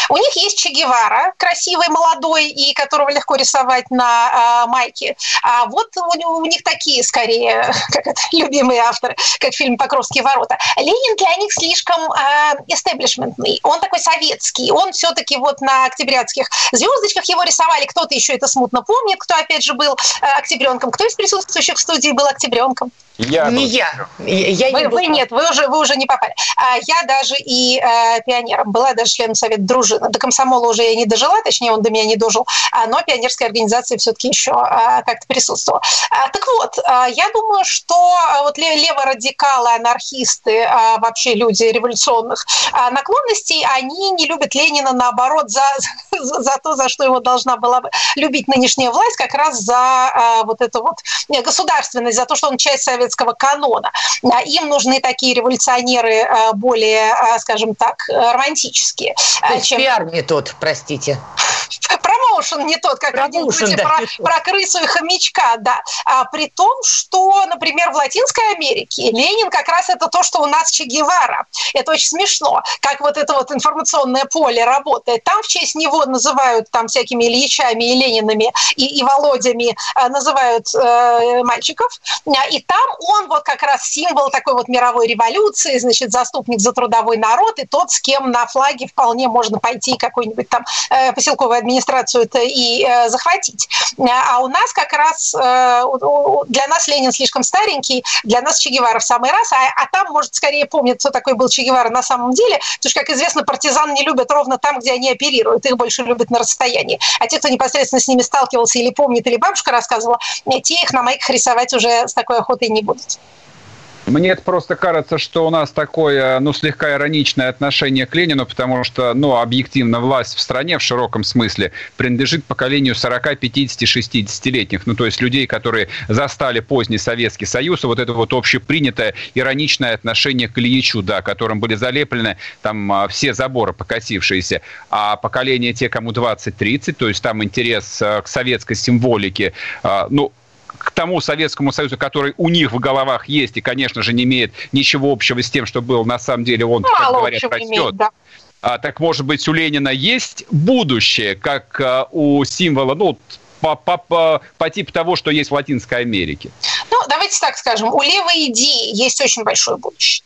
У них есть Че Гевара, красивый, молодой, и которого легко рисовать на э, майке. А вот у, у них такие, скорее, как это, любимые авторы, как фильм «Покровские ворота». Ленин для них слишком э, Он такой советский. Он все-таки вот на октябрятских звездочках его рисовали. Кто-то еще это смутно помнит, кто, опять же, был э, октябренком. Кто из присутствующих в студии был октябренком? Я не я. я вы, не вы нет, вы уже, вы уже не попали. А я даже и э, пионером была, даже членом совета дружины. До комсомола уже я не дожила, точнее, он до меня не дожил, а, но пионерская организация все-таки еще а, как-то присутствовала. А, так вот, а, я думаю, что а, вот леворадикалы, анархисты, а, вообще люди революционных а, наклонностей, они не любят Ленина, наоборот, за, за, за то, за что его должна была любить нынешняя власть, как раз за а, вот эту вот государственность, за то, что он часть совета советского канона. Им нужны такие революционеры э, более, э, скажем так, романтические. То есть чем... пиар не тот, простите промоушен не тот, как промоушен, да. про, про крысу и хомячка, да. А, при том, что, например, в Латинской Америке Ленин как раз это то, что у нас Че Гевара. Это очень смешно, как вот это вот информационное поле работает. Там в честь него называют там всякими Ильичами и Ленинами и, и Володями а, называют э, мальчиков. И там он вот как раз символ такой вот мировой революции, значит, заступник за трудовой народ и тот, с кем на флаге вполне можно пойти какой-нибудь там э, поселковую администрацию это и э, захватить. А у нас как раз э, для нас Ленин слишком старенький, для нас Че Гевара в самый раз, а, а там, может, скорее помнит, кто такой был Че Гевара на самом деле, потому что, как известно, партизан не любят ровно там, где они оперируют, их больше любят на расстоянии. А те, кто непосредственно с ними сталкивался или помнит, или бабушка рассказывала, те их на майках рисовать уже с такой охотой не будут. Мне это просто кажется, что у нас такое, ну, слегка ироничное отношение к Ленину, потому что, ну, объективно, власть в стране в широком смысле принадлежит поколению 40, 50, 60-летних. Ну, то есть людей, которые застали поздний Советский Союз, и вот это вот общепринятое ироничное отношение к Ильичу, да, которым были залеплены там а, все заборы покосившиеся. А поколение те, кому 20-30, то есть там интерес а, к советской символике, а, ну, к тому Советскому Союзу, который у них в головах есть и, конечно же, не имеет ничего общего с тем, что был на самом деле, он, Мало как говорят, растет. Имеет, да. а, так, может быть, у Ленина есть будущее, как а, у символа, ну, по, по, по, по типу того, что есть в Латинской Америке? Ну, давайте так скажем, у левой идеи есть очень большое будущее.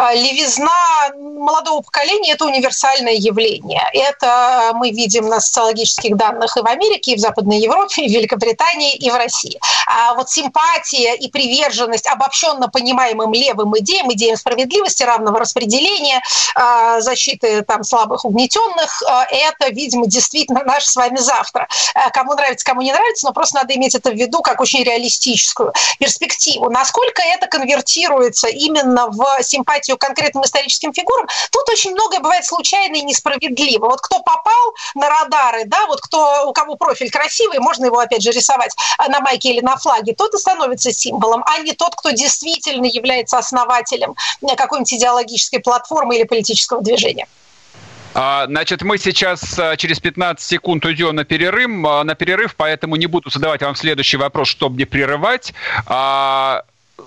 А, левизна молодого поколения – это универсальное явление. Это мы видим на социологических данных и в Америке, и в Западной Европе, и в Великобритании, и в России. А вот симпатия и приверженность обобщенно понимаемым левым идеям, идеям справедливости, равного распределения, а, защиты там, слабых, угнетенных а, – это, видимо, действительно наш с вами завтра. Кому нравится, кому не нравится, но просто надо иметь это в виду как очень реалистическую перспективу. Насколько это конвертируется именно в симпатию ее конкретным историческим фигурам, тут очень многое бывает случайно и несправедливо. Вот кто попал на радары, да, вот кто, у кого профиль красивый, можно его, опять же, рисовать на майке или на флаге, тот и становится символом, а не тот, кто действительно является основателем какой-нибудь идеологической платформы или политического движения. А, значит, мы сейчас а, через 15 секунд уйдем на перерыв, а, на перерыв, поэтому не буду задавать вам следующий вопрос, чтобы не прерывать.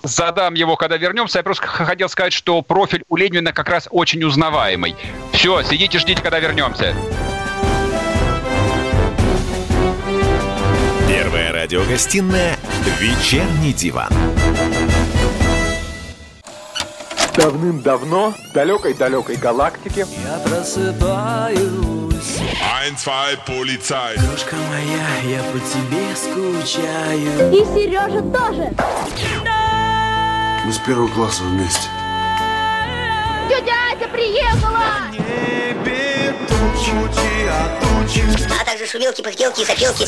Задам его, когда вернемся. Я просто хотел сказать, что профиль у Ленина как раз очень узнаваемый. Все, сидите, ждите, когда вернемся. Первая радиогостинная «Вечерний диван». Давным-давно в далекой-далекой галактике Я просыпаюсь Ein, zwei, полицай Дружка моя, я по тебе скучаю И Сережа тоже Мы с первого класса вместе. Тетя Ася приехала! Небе тучи, а тучи. А также шумелки, пыхтелки и сопелки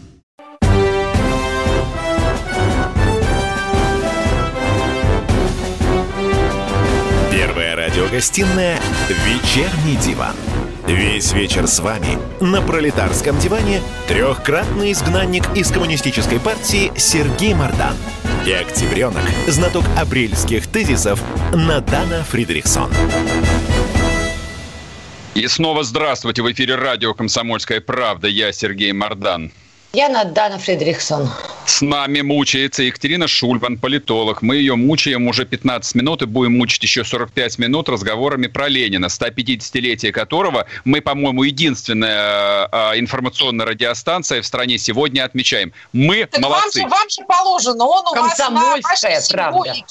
Радиогостинная «Вечерний диван». Весь вечер с вами на пролетарском диване трехкратный изгнанник из коммунистической партии Сергей Мардан и октябренок, знаток апрельских тезисов Надана Фридрихсон. И снова здравствуйте. В эфире радио «Комсомольская правда». Я Сергей Мардан. Я Надана Фредериксон. С нами мучается Екатерина Шульман, политолог. Мы ее мучаем уже 15 минут и будем мучить еще 45 минут разговорами про Ленина, 150-летие которого мы, по-моему, единственная э, информационная радиостанция в стране сегодня отмечаем. Мы так молодцы. Вам же, вам же положено, он у вас на вашей символике.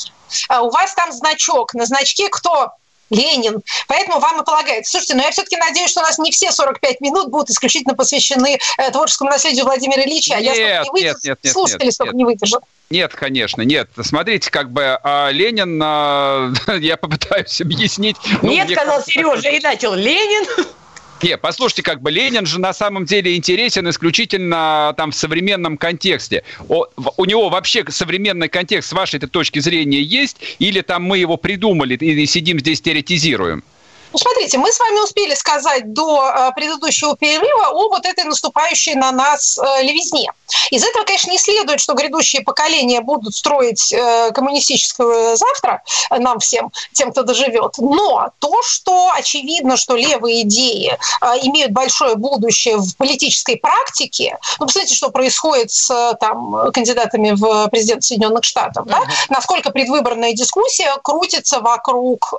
У вас там значок. На значке кто? Ленин. Поэтому вам и полагается. Слушайте, но я все-таки надеюсь, что у нас не все 45 минут будут исключительно посвящены э, творческому наследию Владимира Ильича. Нет, я не нет, нет, нет, слушатели нет, столько нет. не выдержат. Нет, конечно, нет. Смотрите, как бы а Ленин, а, я попытаюсь объяснить. Ну, Нет, сказал кажется, Сережа, и начал Ленин. Не, послушайте, как бы Ленин же на самом деле интересен исключительно там в современном контексте. О, у него вообще современный контекст с вашей точки зрения есть, или там мы его придумали и сидим здесь теоретизируем? Ну, смотрите, мы с вами успели сказать до э, предыдущего перерыва о вот этой наступающей на нас э, левизне. Из этого, конечно, не следует, что грядущие поколения будут строить э, коммунистическую завтра нам всем, тем, кто доживет. Но то, что очевидно, что левые идеи имеют большое будущее в политической практике, ну, посмотрите, что происходит с там, кандидатами в президент Соединенных Штатов, да? насколько предвыборная дискуссия крутится вокруг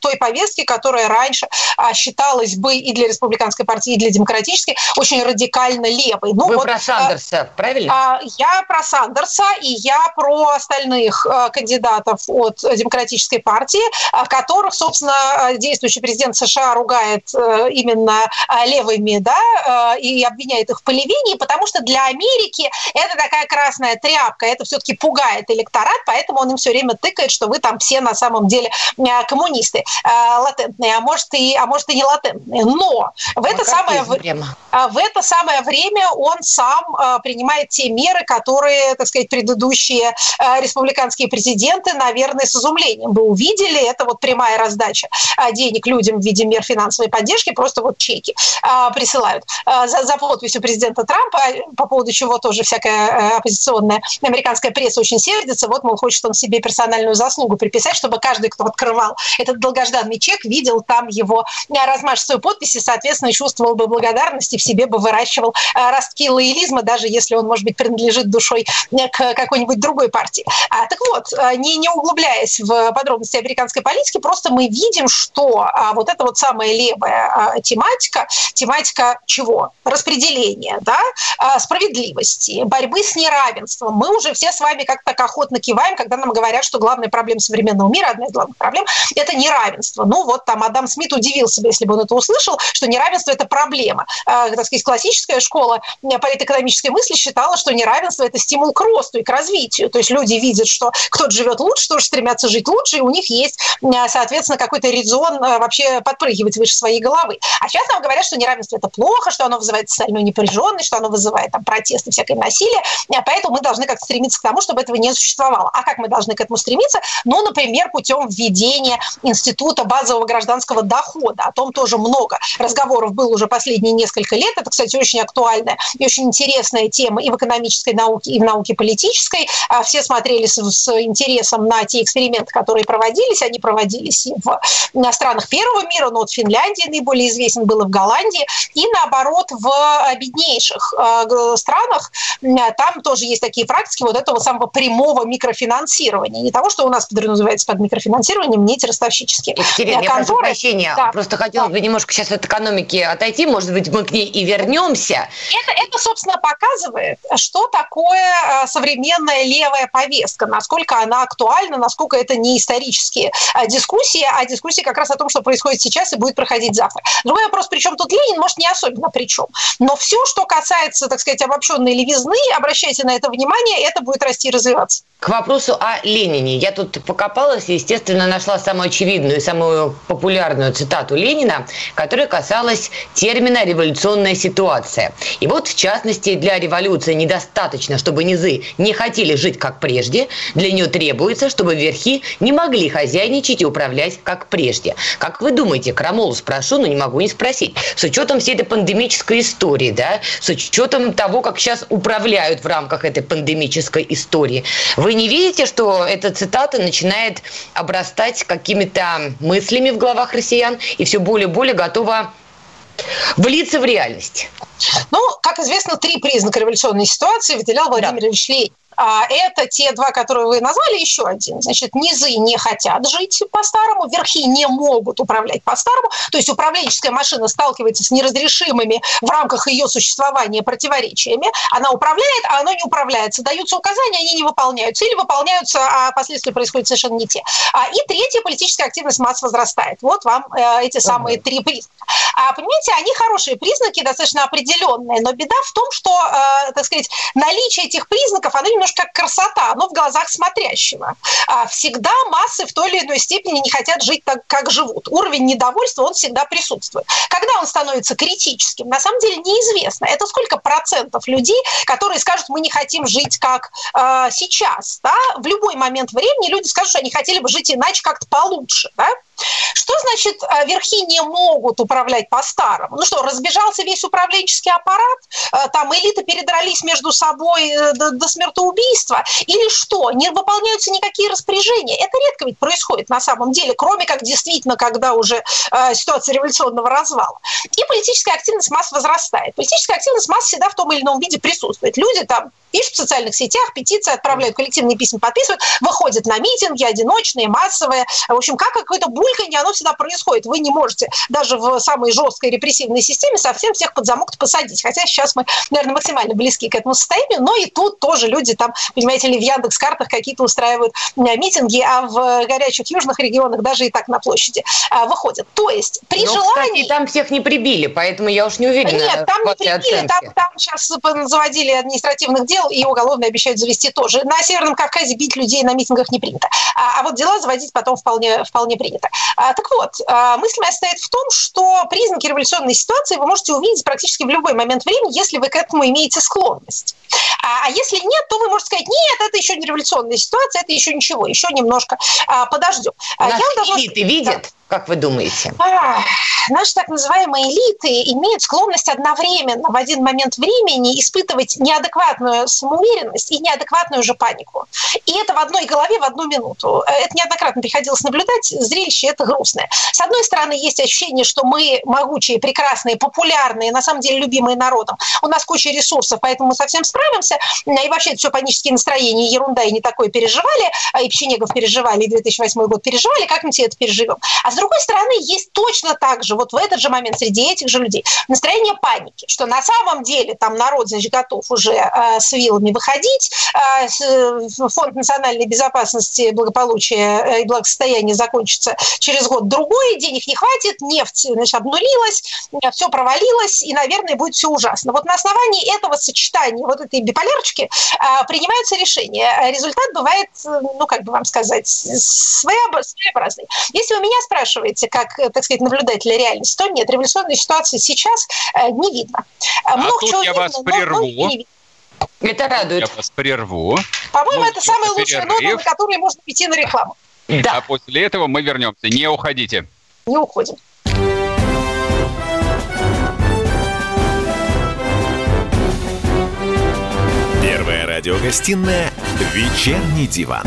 той повестки, которая раньше а, считалась бы и для республиканской партии, и для демократической очень радикально левой. Ну, Вы вот, про э, Сандерса, правильно? а, Я про Сандерса и я про остальных э, кандидатов от Демократической партии, а, которых, собственно, э, действующий президент США ругает э, именно э, левыми, да, э, и обвиняет их в полевении, потому что для Америки это такая красная тряпка, это все-таки пугает электорат, поэтому он им все время тыкает, что вы там все на самом деле коммунисты э, латентные, а может и, а может и не латентные. Но в это самое прямо. а в это самое время он сам а, принимает те меры, которые, так сказать, предыдущие а, республиканские президенты, наверное, с изумлением бы увидели. Это вот прямая раздача денег людям в виде мер финансовой поддержки, просто вот чеки присылают за, за подписью президента Трампа, по поводу чего тоже всякая оппозиционная американская пресса очень сердится. Вот, мол, хочет он себе персональную заслугу приписать, чтобы каждый, кто открывал этот долгожданный чек, видел там его а, размашистую подпись и, соответственно, чувствовал бы благодарность и в себе бы выращивал а, ростки лоялизма, даже если он, может быть, принадлежит душой к какой-нибудь другой партии. А, так вот, не, не углубляясь в подробности американской политики, просто мы видим, что вот эта вот самая левая тематика, тематика чего? Распределения, да, справедливости, борьбы с неравенством. Мы уже все с вами как-то так охотно киваем, когда нам говорят, что главная проблема современного мира, одна из главных проблем, это неравенство. Ну вот там Адам Смит удивился бы, если бы он это услышал, что неравенство – это проблема. А, так сказать, классическая школа политэкономической мысли считала, что неравенство – это стимул к росту и к развитию. То есть люди видят, что кто-то живет лучше, тоже стремятся жить лучше, и у них есть, соответственно, какой-то резон вообще подпрыгивать выше своей головы. А сейчас нам говорят, что неравенство – это плохо, что оно вызывает социальную непряженность, что оно вызывает там, протесты, всякое насилие, поэтому мы должны как-то стремиться к тому, чтобы этого не существовало. А как мы должны к этому стремиться? Ну, например, путем введения института базового гражданского дохода. О том тоже много разговоров было уже последние несколько лет. Это, кстати, очень актуальная и очень интересная тема и в экономической науке, и в науке политической. А все смотрели с, с интересом на те эксперименты, которые проводились. Они проводились и в странах первого мира, но вот Финляндии наиболее известен был и в Голландии, и наоборот в беднейших э, странах. Там тоже есть такие практики вот этого самого прямого микрофинансирования. Не того, что у нас подразумевается под микрофинансированием, не эти ростовщические Екатерина, прощения, да. просто хотелось бы немножко сейчас от экономики отойти, может быть, мы к ней и вернемся. Это, это собственно, показывает, что такое э, современная левая повестка, насколько она актуальна, насколько это не исторические э, дискуссии, а дискуссии как раз о том, что происходит сейчас и будет проходить завтра. Другой вопрос, при чем тут Ленин, может, не особенно при чем. Но все, что касается, так сказать, обобщенной левизны, обращайте на это внимание, это будет расти и развиваться. К вопросу о Ленине. Я тут покопалась и, естественно, нашла самую очевидную и самую популярную цитату Ленина, которая касалась термина «революционная ситуация». И вот, в частности, для революции недостаточно, чтобы низы не хотели жить как прежде. Для нее требуется, чтобы верхи не могли хозяйничать и управлять как прежде. Как вы думаете, Крамолу спрошу, но не могу не спросить. С учетом всей этой пандемической истории, да, с учетом того, как сейчас управляют в рамках этой пандемической истории, вы не видите, что эта цитата начинает обрастать какими-то мыслями в головах россиян и все более и более готова влиться в реальность? Ну, как известно, три признака революционной ситуации выделял Владимир да. Ильич Ленин. А это те два, которые вы назвали, еще один. Значит, низы не хотят жить по-старому, верхи не могут управлять по-старому. То есть управленческая машина сталкивается с неразрешимыми в рамках ее существования противоречиями. Она управляет, а оно не управляется. Даются указания, они не выполняются. Или выполняются, а последствия происходят совершенно не те. А, и третья, политическая активность масс возрастает. Вот вам э, эти самые три признака. А, понимаете, они хорошие признаки, достаточно определенные, но беда в том, что, э, так сказать, наличие этих признаков, оно немножко как красота, оно в глазах смотрящего. А всегда массы в той или иной степени не хотят жить так, как живут. Уровень недовольства, он всегда присутствует. Когда он становится критическим, на самом деле неизвестно. Это сколько процентов людей, которые скажут, мы не хотим жить как э, сейчас. Да? В любой момент времени люди скажут, что они хотели бы жить иначе, как-то получше. Да? Что значит э, верхи не могут управлять по-старому? Ну что, разбежался весь управленческий аппарат? Э, там элиты передрались между собой э, до, до смертоубийства? Или что? Не выполняются никакие распоряжения? Это редко ведь происходит на самом деле, кроме как действительно, когда уже ситуация революционного развала. И политическая активность масс возрастает. Политическая активность масс всегда в том или ином виде присутствует. Люди там пишут в социальных сетях, петиции отправляют, коллективные письма подписывают, выходят на митинги, одиночные, массовые. В общем, как какое-то бульканье, оно всегда происходит. Вы не можете даже в самой жесткой репрессивной системе совсем всех под замок посадить. Хотя сейчас мы, наверное, максимально близки к этому состоянию, но и тут тоже люди там, понимаете ли, в Яндекс-картах какие-то устраивают митинги, а в горячих южных регионах даже и так на площади а, выходят. То есть при но, желании... Кстати, там всех не прибили, поэтому я уж не уверена. Нет, там не прибили, там, там сейчас заводили административных дел и уголовные обещают завести тоже. На Северном Кавказе бить людей на митингах не принято. А, а вот дела заводить потом вполне, вполне принято. А, так вот, а, мысль моя стоит в том, что признаки революционной ситуации вы можете увидеть практически в любой момент времени, если вы к этому имеете склонность. А, а если нет, то вы можете сказать, нет, это еще не революционная ситуация, это еще ничего, еще немножко а, подождем. Нас Я должна... элиты видят? Как вы думаете? А, наши так называемые элиты имеют склонность одновременно в один момент времени испытывать неадекватную самоуверенность и неадекватную же панику. И это в одной голове в одну минуту. Это неоднократно приходилось наблюдать. Зрелище это грустное. С одной стороны, есть ощущение, что мы могучие, прекрасные, популярные, на самом деле любимые народом. У нас куча ресурсов, поэтому мы совсем справимся. И вообще это все панические настроения, ерунда, и не такое переживали. И Печенегов переживали, и 2008 год переживали. Как мы все это переживем? А с другой стороны, есть точно так же, вот в этот же момент среди этих же людей, настроение паники, что на самом деле там народ, значит, готов уже э, с вилами выходить, э, э, фонд национальной безопасности, благополучия э, и благосостояния закончится через год-другой, денег не хватит, нефть, значит, обнулилась, э, все провалилось, и, наверное, будет все ужасно. Вот на основании этого сочетания, вот этой биполярочки, э, принимаются решения. Результат бывает, ну, как бы вам сказать, своеобразный. Если вы меня спрашиваете, как, э, так сказать, наблюдателя реальности, то нет, революционной ситуации сейчас э, не видно. А Много тут я видно, вас прерву. Это радует. Я вас прерву. По-моему, это самая лучшая нота, на которой можно идти на рекламу. Да. А после этого мы вернемся. Не уходите. Не уходим. Первая радиогостинная «Вечерний диван».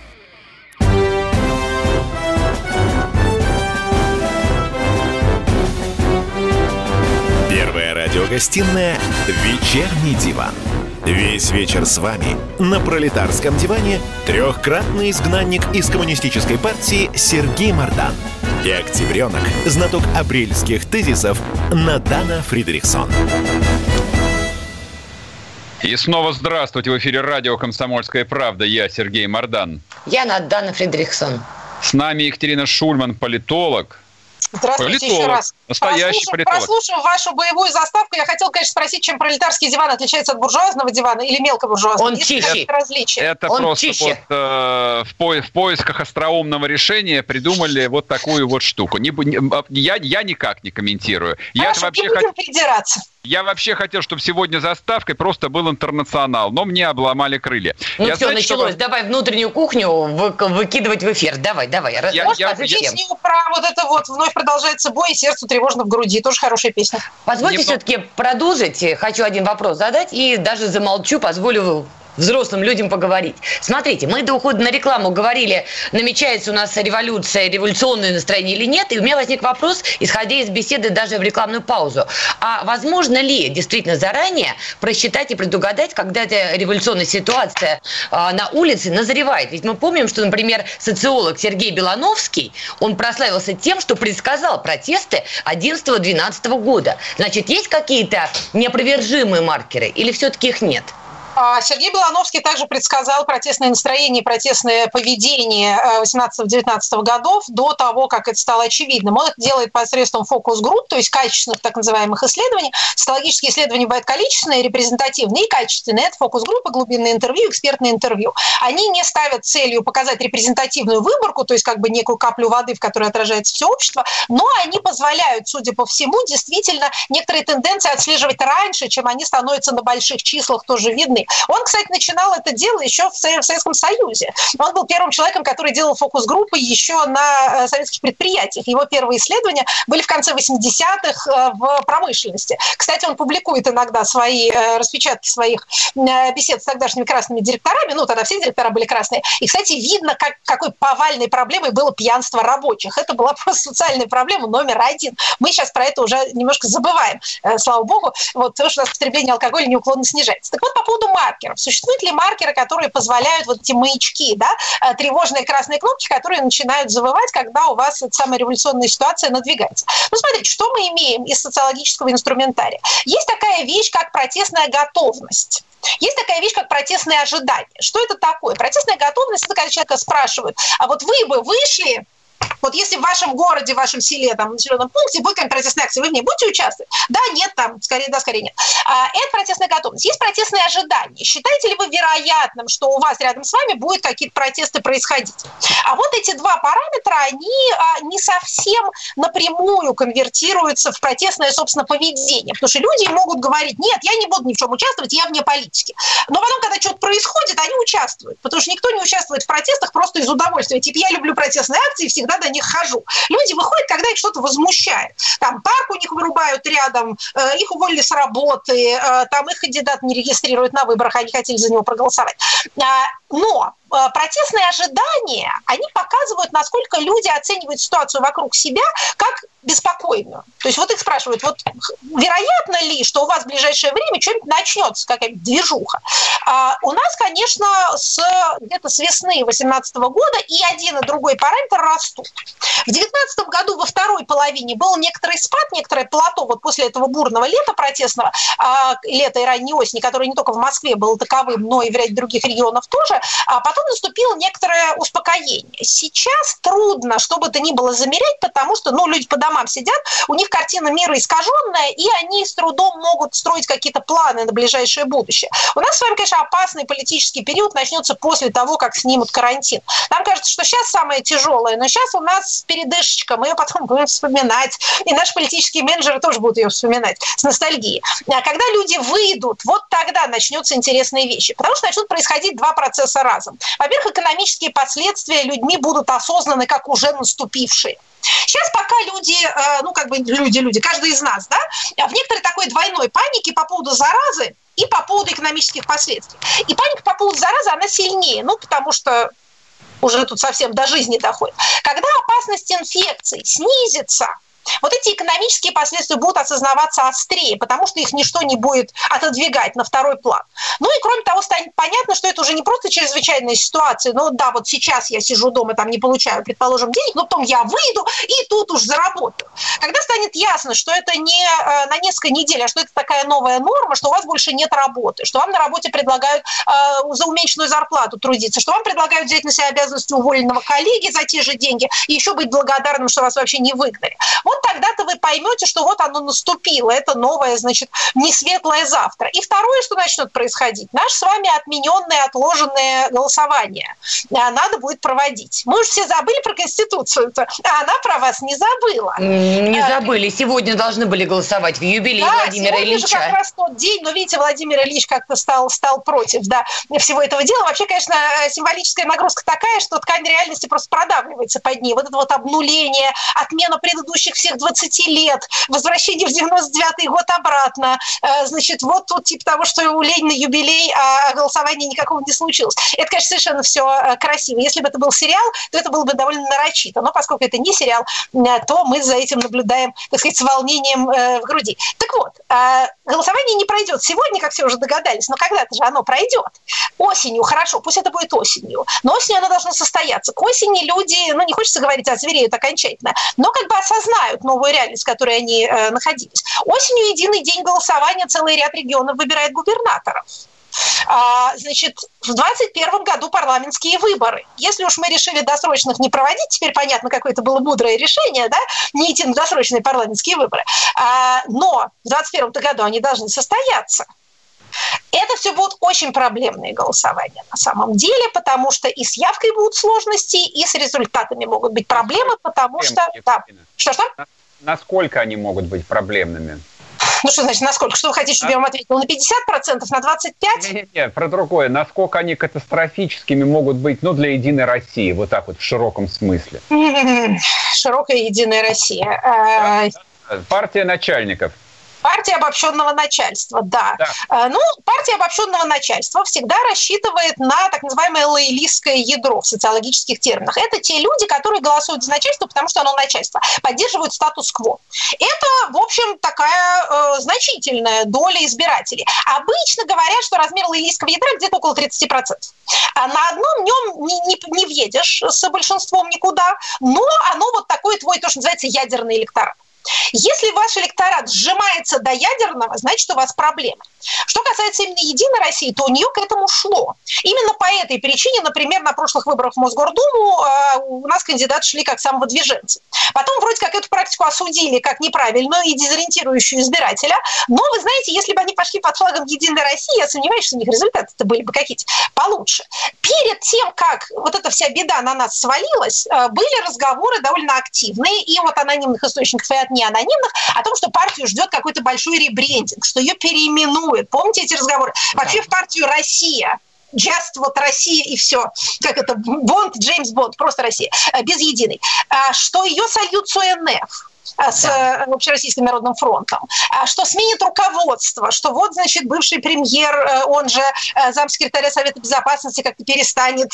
Радиогостинная «Вечерний диван». Весь вечер с вами на пролетарском диване трехкратный изгнанник из коммунистической партии Сергей Мардан и октябренок, знаток апрельских тезисов Надана Фридрихсон. И снова здравствуйте. В эфире радио «Комсомольская правда». Я Сергей Мардан. Я Надана Фридрихсон. С нами Екатерина Шульман, политолог. Здравствуйте политолог, еще раз. Настоящий прослушав, политолог. прослушав вашу боевую заставку, я хотел, конечно, спросить, чем пролетарский диван отличается от буржуазного дивана или мелкобуржуазного? Он Есть чище. различия? Это Он просто чище. вот э, в, по- в поисках остроумного решения придумали вот такую вот штуку. Не, не- а, я, я никак не комментирую. Я Хорошо, вообще не хот- будем придираться. Я вообще хотел, чтобы сегодня заставкой просто был интернационал, но мне обломали крылья. Ну я, все, знаете, что началось. вам- Давай внутреннюю кухню вы- выкидывать в эфир. Давай, давай. Я- можешь я- я- про вот это вот «Вновь продолжается бой, и сердцу тревожно в груди». Тоже хорошая песня. Позвольте Не по- все-таки продолжить. Хочу один вопрос задать и даже замолчу, позволю взрослым людям поговорить. Смотрите, мы до ухода на рекламу говорили, намечается у нас революция, революционное настроение или нет, и у меня возник вопрос, исходя из беседы даже в рекламную паузу. А возможно ли действительно заранее просчитать и предугадать, когда эта революционная ситуация а, на улице назревает? Ведь мы помним, что, например, социолог Сергей Белановский, он прославился тем, что предсказал протесты 11-12 года. Значит, есть какие-то неопровержимые маркеры или все-таки их нет? А Сергей Белановский также предсказал протестное настроение протестное поведение э, 18-19 годов до того, как это стало очевидным. Он это делает посредством фокус-групп, то есть качественных так называемых исследований. Социологические исследования бывают количественные, репрезентативные и качественные. Это фокус-группы, глубинные интервью, экспертные интервью. Они не ставят целью показать репрезентативную выборку, то есть как бы некую каплю воды, в которой отражается все общество, но они позволяют, судя по всему, действительно некоторые тенденции отслеживать раньше, чем они становятся на больших числах тоже видны. Он, кстати, начинал это дело еще в Со- в Советском Союзе. Он был первым человеком, который делал фокус-группы еще на э, советских предприятиях. Его первые исследования были в конце 80-х э, в промышленности. Кстати, он публикует иногда свои э, распечатки своих бесед с тогдашними красными директорами. Ну, тогда все директора были красные. И, кстати, видно, как, какой повальной проблемой было пьянство рабочих. Это была просто социальная проблема номер один. Мы сейчас про это уже немножко забываем, слава богу, вот, потому что у нас потребление алкоголя неуклонно снижается. Так вот, по поводу маркеров. Существуют ли маркеры, которые позволяют вот эти маячки, да, э, тревожные красные кнопки, которые начинают завывать, когда у вас эта самая революционная ситуация надвигается? Ну, смотрите, что мы имеем из социологического инструментария? Есть такая вещь, как протестная готовность. Есть такая вещь, как протестные ожидания. Что это такое? Протестная готовность – это когда человека спрашивают, а вот вы бы вышли вот если в вашем городе, в вашем селе, там, в населенном пункте будет какая-нибудь протестная акция, вы в ней будете участвовать? Да, нет, там, скорее да, скорее нет. А, это протестная готовность. Есть протестные ожидания. Считаете ли вы вероятным, что у вас рядом с вами будут какие-то протесты происходить? А вот эти два параметра, они а, не совсем напрямую конвертируются в протестное, собственно, поведение. Потому что люди могут говорить, нет, я не буду ни в чем участвовать, я вне политики. Но потом, когда что-то происходит, они участвуют. Потому что никто не участвует в протестах просто из удовольствия. Типа, я люблю протестные акции, всегда до них хожу. Люди выходят, когда их что-то возмущает. Там парк у них вырубают рядом, э, их уволили с работы, э, там их кандидат не регистрируют на выборах, они хотели за него проголосовать. А, но протестные ожидания, они показывают, насколько люди оценивают ситуацию вокруг себя как беспокойную. То есть вот их спрашивают, вот вероятно ли, что у вас в ближайшее время что-нибудь начнется, какая-то движуха? А у нас, конечно, с, где-то с весны 2018 года и один, и другой параметр растут. В 2019 году во второй половине был некоторый спад, некоторое плато вот после этого бурного лета протестного, а, лета и ранней осени, которое не только в Москве было таковым, но и в ряде других регионов тоже, а потом потом наступило некоторое успокоение. Сейчас трудно, что бы то ни было замерять, потому что ну, люди по домам сидят, у них картина мира искаженная, и они с трудом могут строить какие-то планы на ближайшее будущее. У нас с вами, конечно, опасный политический период начнется после того, как снимут карантин. Нам кажется, что сейчас самое тяжелое, но сейчас у нас передышечка, мы ее потом будем вспоминать, и наши политические менеджеры тоже будут ее вспоминать с ностальгией. А когда люди выйдут, вот тогда начнутся интересные вещи, потому что начнут происходить два процесса разом. Во-первых, экономические последствия людьми будут осознаны как уже наступившие. Сейчас пока люди, э, ну как бы люди, люди, каждый из нас, да, в некоторой такой двойной панике по поводу заразы и по поводу экономических последствий. И паника по поводу заразы, она сильнее, ну потому что уже тут совсем до жизни доходит. Когда опасность инфекции снизится, вот эти экономические последствия будут осознаваться острее, потому что их ничто не будет отодвигать на второй план. Ну и кроме того, станет понятно, что это уже не просто чрезвычайная ситуация, ну да, вот сейчас я сижу дома, там не получаю, предположим, денег, но потом я выйду и тут уж заработаю. Когда станет ясно, что это не э, на несколько недель, а что это такая новая норма, что у вас больше нет работы, что вам на работе предлагают э, за уменьшенную зарплату трудиться, что вам предлагают взять на себя обязанности уволенного коллеги за те же деньги и еще быть благодарным, что вас вообще не выгнали тогда-то вы поймете, что вот оно наступило, это новое, значит, не светлое завтра. И второе, что начнет происходить, наш с вами отмененное, отложенное голосование а, надо будет проводить. Мы уже все забыли про Конституцию, а она про вас не забыла. Не а, забыли. Сегодня должны были голосовать в юбилей да, Владимира сегодня Ильича. Же как раз тот день, но видите, Владимир Ильич как-то стал, стал против да, всего этого дела. Вообще, конечно, символическая нагрузка такая, что ткань реальности просто продавливается под ней. Вот это вот обнуление, отмена предыдущих всех 20 лет, возвращение в 99 год обратно. Э, значит, вот тут типа того, что у Ленина юбилей, а голосования никакого не случилось. Это, конечно, совершенно все э, красиво. Если бы это был сериал, то это было бы довольно нарочито. Но поскольку это не сериал, э, то мы за этим наблюдаем, так сказать, с волнением в груди. Так вот, голосование не пройдет сегодня, как все уже догадались, но когда-то же оно пройдет. Осенью, хорошо, пусть это будет осенью, но осенью оно должно состояться. К осени люди, ну, не хочется говорить, а звереют окончательно, но как бы осознают новую реальность, в которой они э, находились. Осенью единый день голосования целый ряд регионов выбирает губернаторов. А, значит, в 2021 году парламентские выборы. Если уж мы решили досрочных не проводить, теперь понятно, какое это было мудрое решение, да, не идти на досрочные парламентские выборы. А, но в 2021 году они должны состояться. Это все будут очень проблемные голосования на самом деле, потому что и с явкой будут сложности, и с результатами могут быть проблемы, потому что... Да. Что-что? Насколько они могут быть проблемными? Ну что значит, насколько? Что вы хотите, чтобы а? я вам ответила? На 50%, на 25%? Нет, нет, про другое. Насколько они катастрофическими могут быть, ну, для Единой России, вот так вот в широком смысле? Широкая Единая Россия. А, партия начальников. Партия обобщенного начальства, да. да. Ну, партия обобщенного начальства всегда рассчитывает на так называемое лоялистское ядро в социологических терминах. Это те люди, которые голосуют за начальство, потому что оно начальство, поддерживают статус-кво. Это, в общем, такая э, значительная доля избирателей. Обычно говорят, что размер лоялистского ядра где-то около 30%. А на одном нем не, не, не въедешь с большинством никуда, но оно вот такой твой, то, что называется, ядерный электорат. Если ваш электорат сжимается до ядерного, значит, у вас проблемы. Что касается именно «Единой России», то у нее к этому шло. Именно по этой причине, например, на прошлых выборах в Мосгордуму э, у нас кандидаты шли как самовыдвиженцы. Потом вроде как эту практику осудили как неправильную и дезориентирующую избирателя. Но, вы знаете, если бы они пошли под флагом «Единой России», я сомневаюсь, что у них результаты-то были бы какие-то получше. Перед тем, как вот эта вся беда на нас свалилась, э, были разговоры довольно активные, и вот анонимных источников, и от неанонимных, о том, что партию ждет какой-то большой ребрендинг, что ее переименуют. Помните эти разговоры? Вообще в партию «Россия» Just вот Россия и все. Как это? Бонд, Джеймс Бонд, просто Россия. Э, без единой. А что ее сольют с ОНФ Э, с да. Э, Общероссийским народным фронтом, а что сменит руководство, что вот, значит, бывший премьер, э, он же замсекретаря Совета Безопасности, как-то перестанет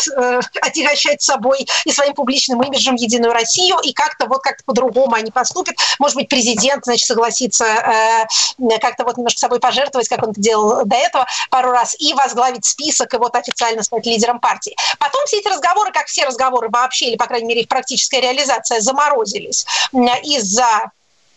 отягощать собой и своим публичным имиджем Единую Россию, и как-то вот как-то по-другому они поступят. Может быть, президент, значит, согласится как-то вот немножко собой пожертвовать, как он это делал до этого пару раз, и возглавить список, и вот официально стать лидером партии. Потом все эти разговоры, как все разговоры вообще, или, по крайней мере, их практическая реализация заморозились из-за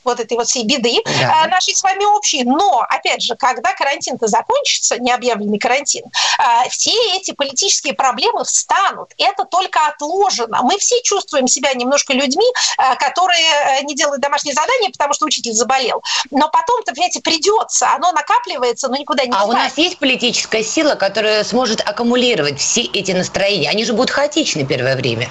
вот этой вот всей беды да. нашей с вами общей. Но, опять же, когда карантин-то закончится, необъявленный карантин, а, все эти политические проблемы встанут. Это только отложено. Мы все чувствуем себя немножко людьми, а, которые э, не делают домашние задания, потому что учитель заболел. Но потом-то, понимаете, придется. Оно накапливается, но никуда не А у нас есть политическая сила, которая сможет аккумулировать все эти настроения? Они же будут хаотичны первое время.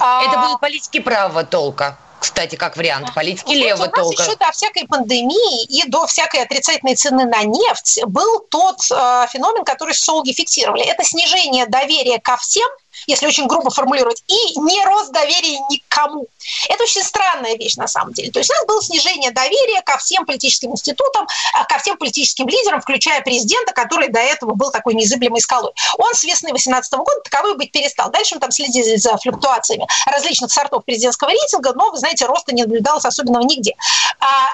А... Это будут политики правого толка кстати, как вариант политики левого толка. У нас еще до всякой пандемии и до всякой отрицательной цены на нефть был тот э, феномен, который социологи фиксировали. Это снижение доверия ко всем – если очень грубо формулировать, и не рост доверия никому. Это очень странная вещь на самом деле. То есть у нас было снижение доверия ко всем политическим институтам, а, ко всем политическим лидерам, включая президента, который до этого был такой незыблемой скалой. Он с весны 2018 года таковой быть перестал. Дальше мы там следили за флюктуациями различных сортов президентского рейтинга, но, вы знаете, роста не наблюдалось особенного нигде. А,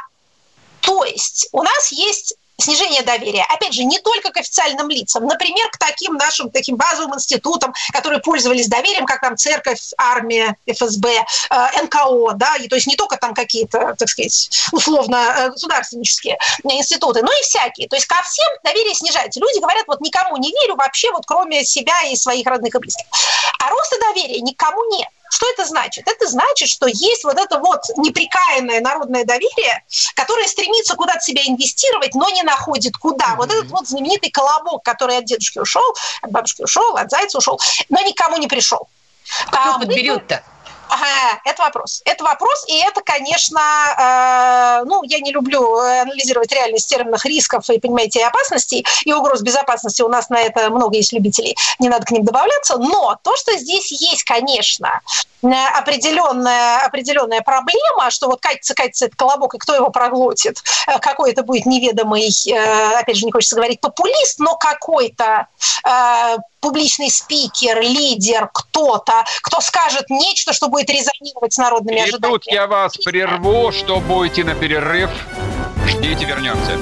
то есть у нас есть снижение доверия, опять же, не только к официальным лицам, например, к таким нашим таким базовым институтам, которые пользовались доверием, как там церковь, армия, ФСБ, э, НКО, да, и то есть не только там какие-то, так сказать, условно э, государственнические институты, но и всякие. То есть ко всем доверие снижается. Люди говорят, вот никому не верю вообще, вот кроме себя и своих родных и близких. А роста доверия никому нет. Что это значит? Это значит, что есть вот это вот неприкаянное народное доверие, которое стремится куда-то себя инвестировать, но не находит куда. Mm-hmm. Вот этот вот знаменитый колобок, который от дедушки ушел, от бабушки ушел, от зайца ушел, но никому не пришел. Кто а подберет-то? Это вопрос. Это вопрос, и это, конечно, э, ну, я не люблю анализировать реальность терминах рисков и, понимаете, опасностей, и угроз безопасности. У нас на это много есть любителей, не надо к ним добавляться. Но то, что здесь есть, конечно, определенная, определенная проблема, что вот катится, катится этот колобок, и кто его проглотит, э, какой это будет неведомый, э, опять же, не хочется говорить популист, но какой-то э, публичный спикер, лидер, кто-то, кто скажет нечто, что будет резонировать с народными и ожиданиями. тут я вас прерву, что будете на перерыв. Ждите, вернемся.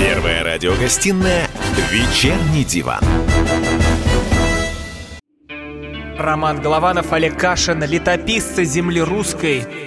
Первая радиогостинная «Вечерний диван». Роман Голованов, Олег Кашин, летописцы земли русской.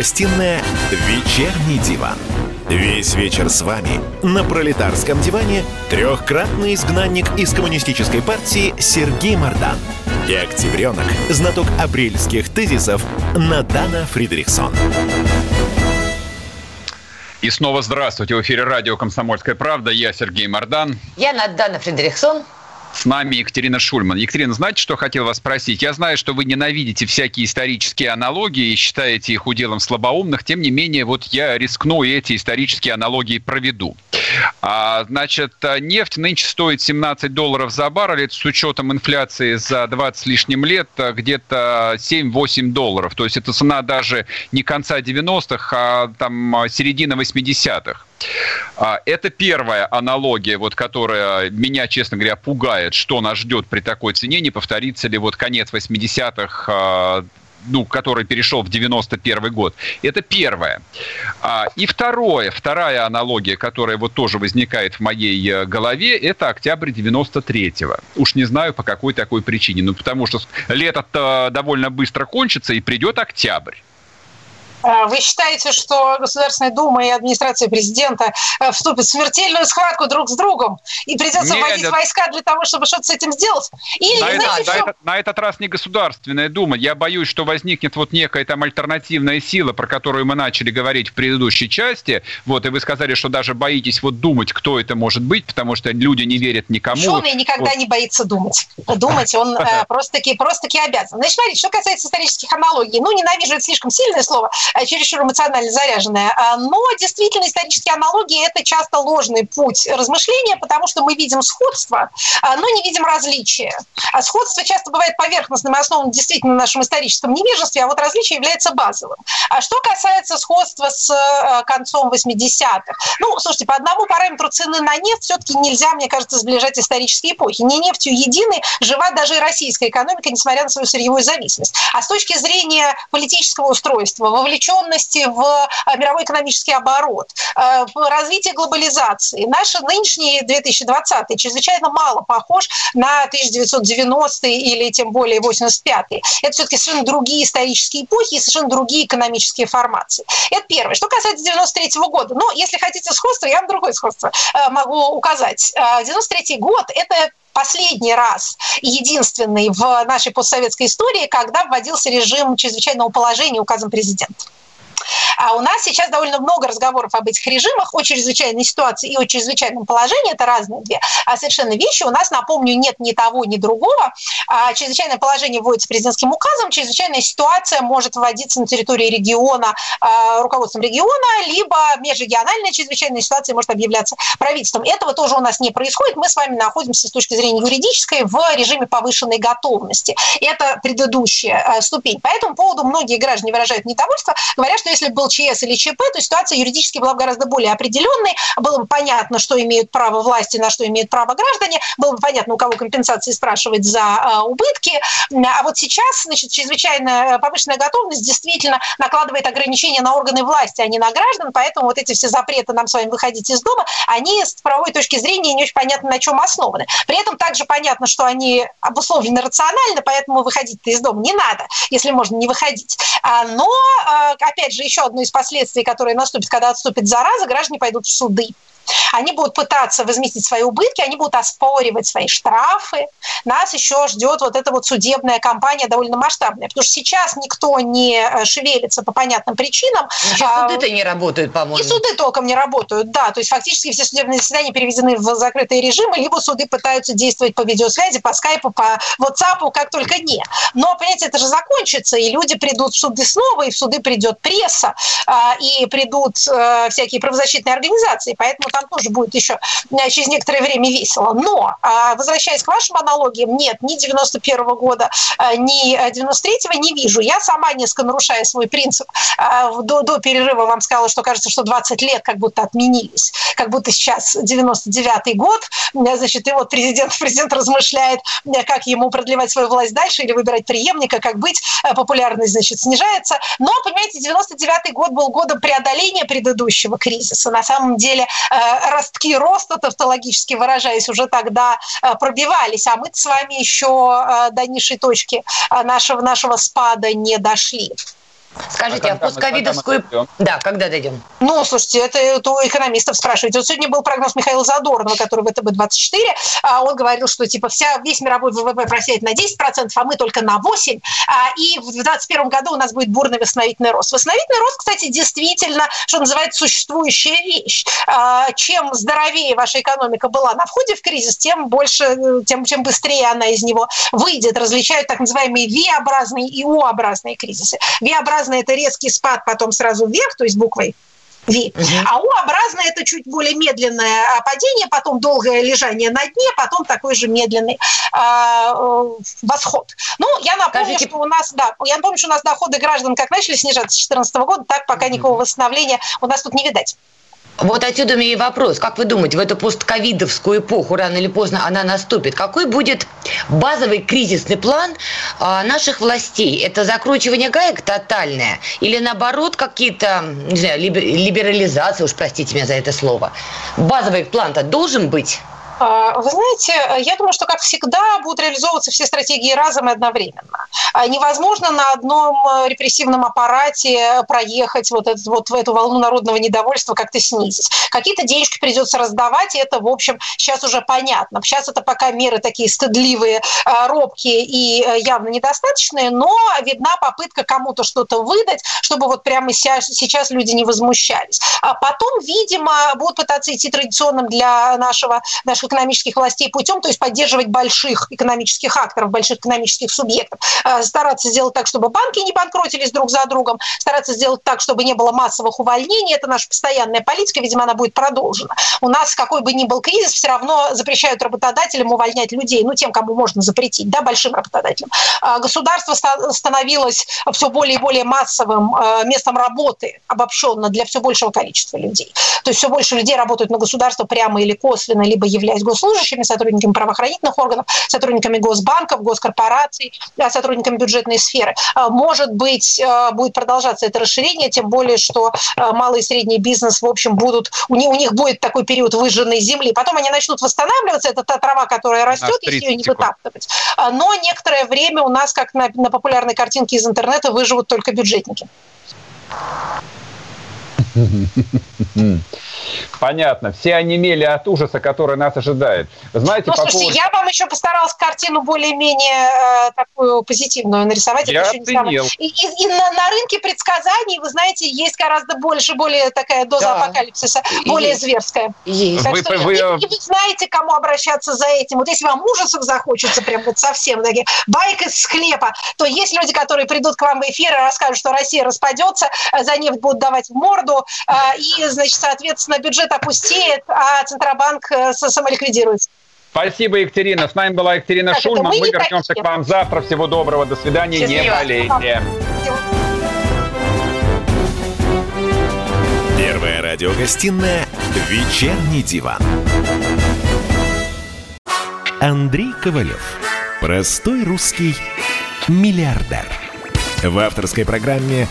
Гостиная «Вечерний диван». Весь вечер с вами на пролетарском диване трехкратный изгнанник из коммунистической партии Сергей Мардан и октябренок, знаток апрельских тезисов Надана Фридрихсон. И снова здравствуйте. В эфире радио «Комсомольская правда». Я Сергей Мардан. Я Надана Фридрихсон. С нами Екатерина Шульман. Екатерина, знаете, что хотел вас спросить? Я знаю, что вы ненавидите всякие исторические аналогии и считаете их уделом слабоумных. Тем не менее, вот я рискну и эти исторические аналогии проведу. А, значит, нефть нынче стоит 17 долларов за баррель. Это с учетом инфляции за 20 с лишним лет где-то 7-8 долларов. То есть это цена даже не конца 90-х, а там середина 80-х. Это первая аналогия, вот, которая меня, честно говоря, пугает, что нас ждет при такой цене, не повторится ли вот конец 80-х ну, который перешел в 91 год. Это первое. И второе, вторая аналогия, которая вот тоже возникает в моей голове, это октябрь 93-го. Уж не знаю, по какой такой причине. Ну, потому что лето довольно быстро кончится, и придет октябрь. Э, вы считаете, что Государственная Дума и администрация президента э, вступят в смертельную схватку друг с другом и придется нет, вводить войска для того, чтобы что-то с этим сделать? Или, на, знаете, это, на, этот, на этот раз не Государственная Дума. Я боюсь, что возникнет вот некая там альтернативная сила, про которую мы начали говорить в предыдущей части. Вот, и вы сказали, что даже боитесь вот думать, кто это может быть, потому что люди не верят никому. Ученый никогда вот. не боится думать. Думать он э, просто-таки просто обязан. Значит, смотрите, что касается исторических аналогий. Ну, ненавижу это слишком сильное слово. Э, чересчур эмоционально заряженная. А, но действительно исторические аналогии – это часто ложный путь размышления, потому что мы видим сходство, а, но не видим различия. А сходство часто бывает поверхностным и основано действительно на нашем историческом невежестве, а вот различие является базовым. А что касается сходства с концом 80-х, ну, слушайте, по одному параметру цены на нефть все-таки нельзя, мне кажется, сближать исторические эпохи. Не нефтью единой жива даже и российская экономика, несмотря на свою сырьевую зависимость. А с точки зрения политического устройства, вовлеченности в э, мировой экономический оборот, э, в развитие глобализации. Наш нынешний 2020 чрезвычайно мало похож на 1990 или тем более 85 -е. Это все-таки совершенно другие исторические эпохи и совершенно другие экономические формации. Это первое. Что касается 93 -го года, ну, если хотите сходство, я вам другое сходство э, могу указать. 93 год – это последний раз и единственный в нашей постсоветской истории, когда вводился режим чрезвычайного положения указом президента. А у нас сейчас довольно много разговоров об этих режимах, о чрезвычайной ситуации и о чрезвычайном положении. Это разные две а совершенно вещи. У нас, напомню, нет ни того, ни другого. А чрезвычайное положение вводится президентским указом. Чрезвычайная ситуация может вводиться на территории региона а, руководством региона, либо межрегиональная чрезвычайная ситуация может объявляться правительством. Этого тоже у нас не происходит. Мы с вами находимся с точки зрения юридической в режиме повышенной готовности. Это предыдущая а, ступень. По этому поводу многие граждане выражают недовольство, говорят, что если был ЧС или ЧП, то ситуация юридически была бы гораздо более определенной, было бы понятно, что имеют право власти, на что имеют право граждане, было бы понятно, у кого компенсации спрашивать за э, убытки. А вот сейчас, значит, чрезвычайная повышенная готовность действительно накладывает ограничения на органы власти, а не на граждан, поэтому вот эти все запреты нам с вами выходить из дома, они с правовой точки зрения не очень понятно, на чем основаны. При этом также понятно, что они обусловлены рационально, поэтому выходить-то из дома не надо, если можно не выходить. А, но, э, опять же, еще одно из последствий, которое наступит, когда отступит зараза, граждане пойдут в суды. Они будут пытаться возместить свои убытки, они будут оспоривать свои штрафы. Нас еще ждет вот эта вот судебная кампания довольно масштабная, потому что сейчас никто не э, шевелится по понятным причинам. А, суды-то не работают, по-моему. И суды толком не работают, да. То есть фактически все судебные заседания переведены в закрытые режимы, либо суды пытаются действовать по видеосвязи, по скайпу, по WhatsApp, как только не. Но, понимаете, это же закончится, и люди придут в суды снова, и в суды придет пресса, а, и придут э, всякие правозащитные организации. Поэтому там тоже будет еще э, через некоторое время весело. Но, а, возвращаясь к вашим аналогиям, нет, ни 91 -го года, э, ни 93-го не вижу. Я сама несколько нарушая свой принцип. До, до перерыва вам сказала, что кажется, что 20 лет как будто отменились. Как будто сейчас 99-й год, э, значит, и вот президент, президент размышляет, как ему продлевать свою власть дальше или выбирать преемника, как быть, популярность, значит, снижается. Но, понимаете, 99-й год был годом преодоления предыдущего кризиса. На самом деле ростки роста, тавтологически выражаясь, уже тогда э, пробивались, а мы с вами еще э, до низшей точки э, нашего, нашего спада не дошли. Скажите, а, когда в когда Да, когда дойдем? Ну, слушайте, это, это у экономистов спрашиваете. Вот сегодня был прогноз Михаила Задорнова, который в ВТБ-24. а Он говорил, что типа вся, весь мировой ВВП просядет на 10%, а мы только на 8%. А, И в 2021 году у нас будет бурный восстановительный рост. Восстановительный рост, кстати, действительно, что называется, существующая вещь. А, Чем здоровее ваша экономика была на входе в кризис, тем больше, тем, чем быстрее она из него выйдет. Различают так называемые V-образные и U-образные кризисы. V-образный – это резкий спад, потом сразу вверх, то есть буквой V. А U-образное – это чуть более медленное а, падение, потом долгое лежание на дне, потом такой же медленный а, э, восход. Ну, я напомню, Скажите- что у нас, да, я напомню, что у нас доходы граждан как начали снижаться с 2014 года, так пока никакого восстановления у нас тут не видать. Вот отсюда у меня и вопрос. Как вы думаете, в эту постковидовскую эпоху рано или поздно она наступит? Какой будет базовый кризисный план а, наших властей? Это закручивание гаек тотальное? Или наоборот какие-то, не знаю, либер- либерализация, уж простите меня за это слово? Базовый план-то должен быть? А, Вы знаете, я думаю, что, как всегда, будут реализовываться все стратегии разом и одновременно. А Невозможно на одном э, репрессивном аппарате проехать вот, этот, вот эту волну народного недовольства как-то снизить. Какие-то денежки придется раздавать, и это, в общем, сейчас уже понятно. Сейчас это пока меры такие стыдливые, э, робкие и э, явно недостаточные, но видна попытка кому-то что-то выдать, чтобы вот прямо сейчас люди не возмущались. А потом, видимо, будут пытаться идти традиционным для нашего, наших экономических властей путем, то есть поддерживать больших экономических акторов, больших экономических субъектов, Э, стараться сделать так, чтобы банки не банкротились друг за другом, стараться сделать так, чтобы не было массовых увольнений. Это наша постоянная политика, видимо, она будет продолжена. У нас, какой бы ни был кризис, все равно запрещают работодателям увольнять людей, ну, тем, кому можно запретить, да, большим работодателям. А Государство ста- становилось все более и более массовым э, местом работы, обобщенно для все большего количества людей. То есть все больше людей работают на государство прямо или косвенно, либо являясь госслужащими, сотрудниками правоохранительных органов, сотрудниками госбанков, госкорпораций, да, сотрудниками бюджетной сферы. А, Может быть, э, будет продолжаться это расширение, тем более, что э, малый и средний бизнес, в общем, будут, у них, у них будет такой период выжженной земли. Потом они начнут восстанавливаться, это та трава, которая растет, если ее не 30 секунд. вытаптывать. Но некоторое время у нас, как на, на популярной картинке из интернета, выживут только бюджетники. Понятно. Все онемели от ужаса, который нас ожидает. Знаете, Ну, по слушайте, поводу... я вам еще постаралась картину более-менее э, такую позитивную нарисовать. Это Я еще не самое- оценил. И, и- и на, на рынке предсказаний, вы знаете, есть гораздо больше, более такая доза Да. апокалипсиса, более Есть. зверская. Есть. Так Вы- что вы- и, и вы знаете, к кому обращаться за этим. Вот если вам ужасов захочется, прям вот совсем, такие, байк из склепа, то есть люди, которые придут к вам в эфир и расскажут, что Россия распадется, э, за нефть будут давать в морду, э, и, значит, соответственно, бюджет опустеет, а Центробанк э, самоликвидируется. Спасибо, Екатерина. С нами была Екатерина Так, Шульман. мы Мы не вернемся такие. к вам завтра. Всего доброго. До свидания. Не Счастливо. болейте. Первая радиогостинная «Вечерний диван». Андрей Ковалев. Простой русский миллиардер. В авторской программе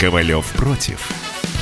«Ковалев против».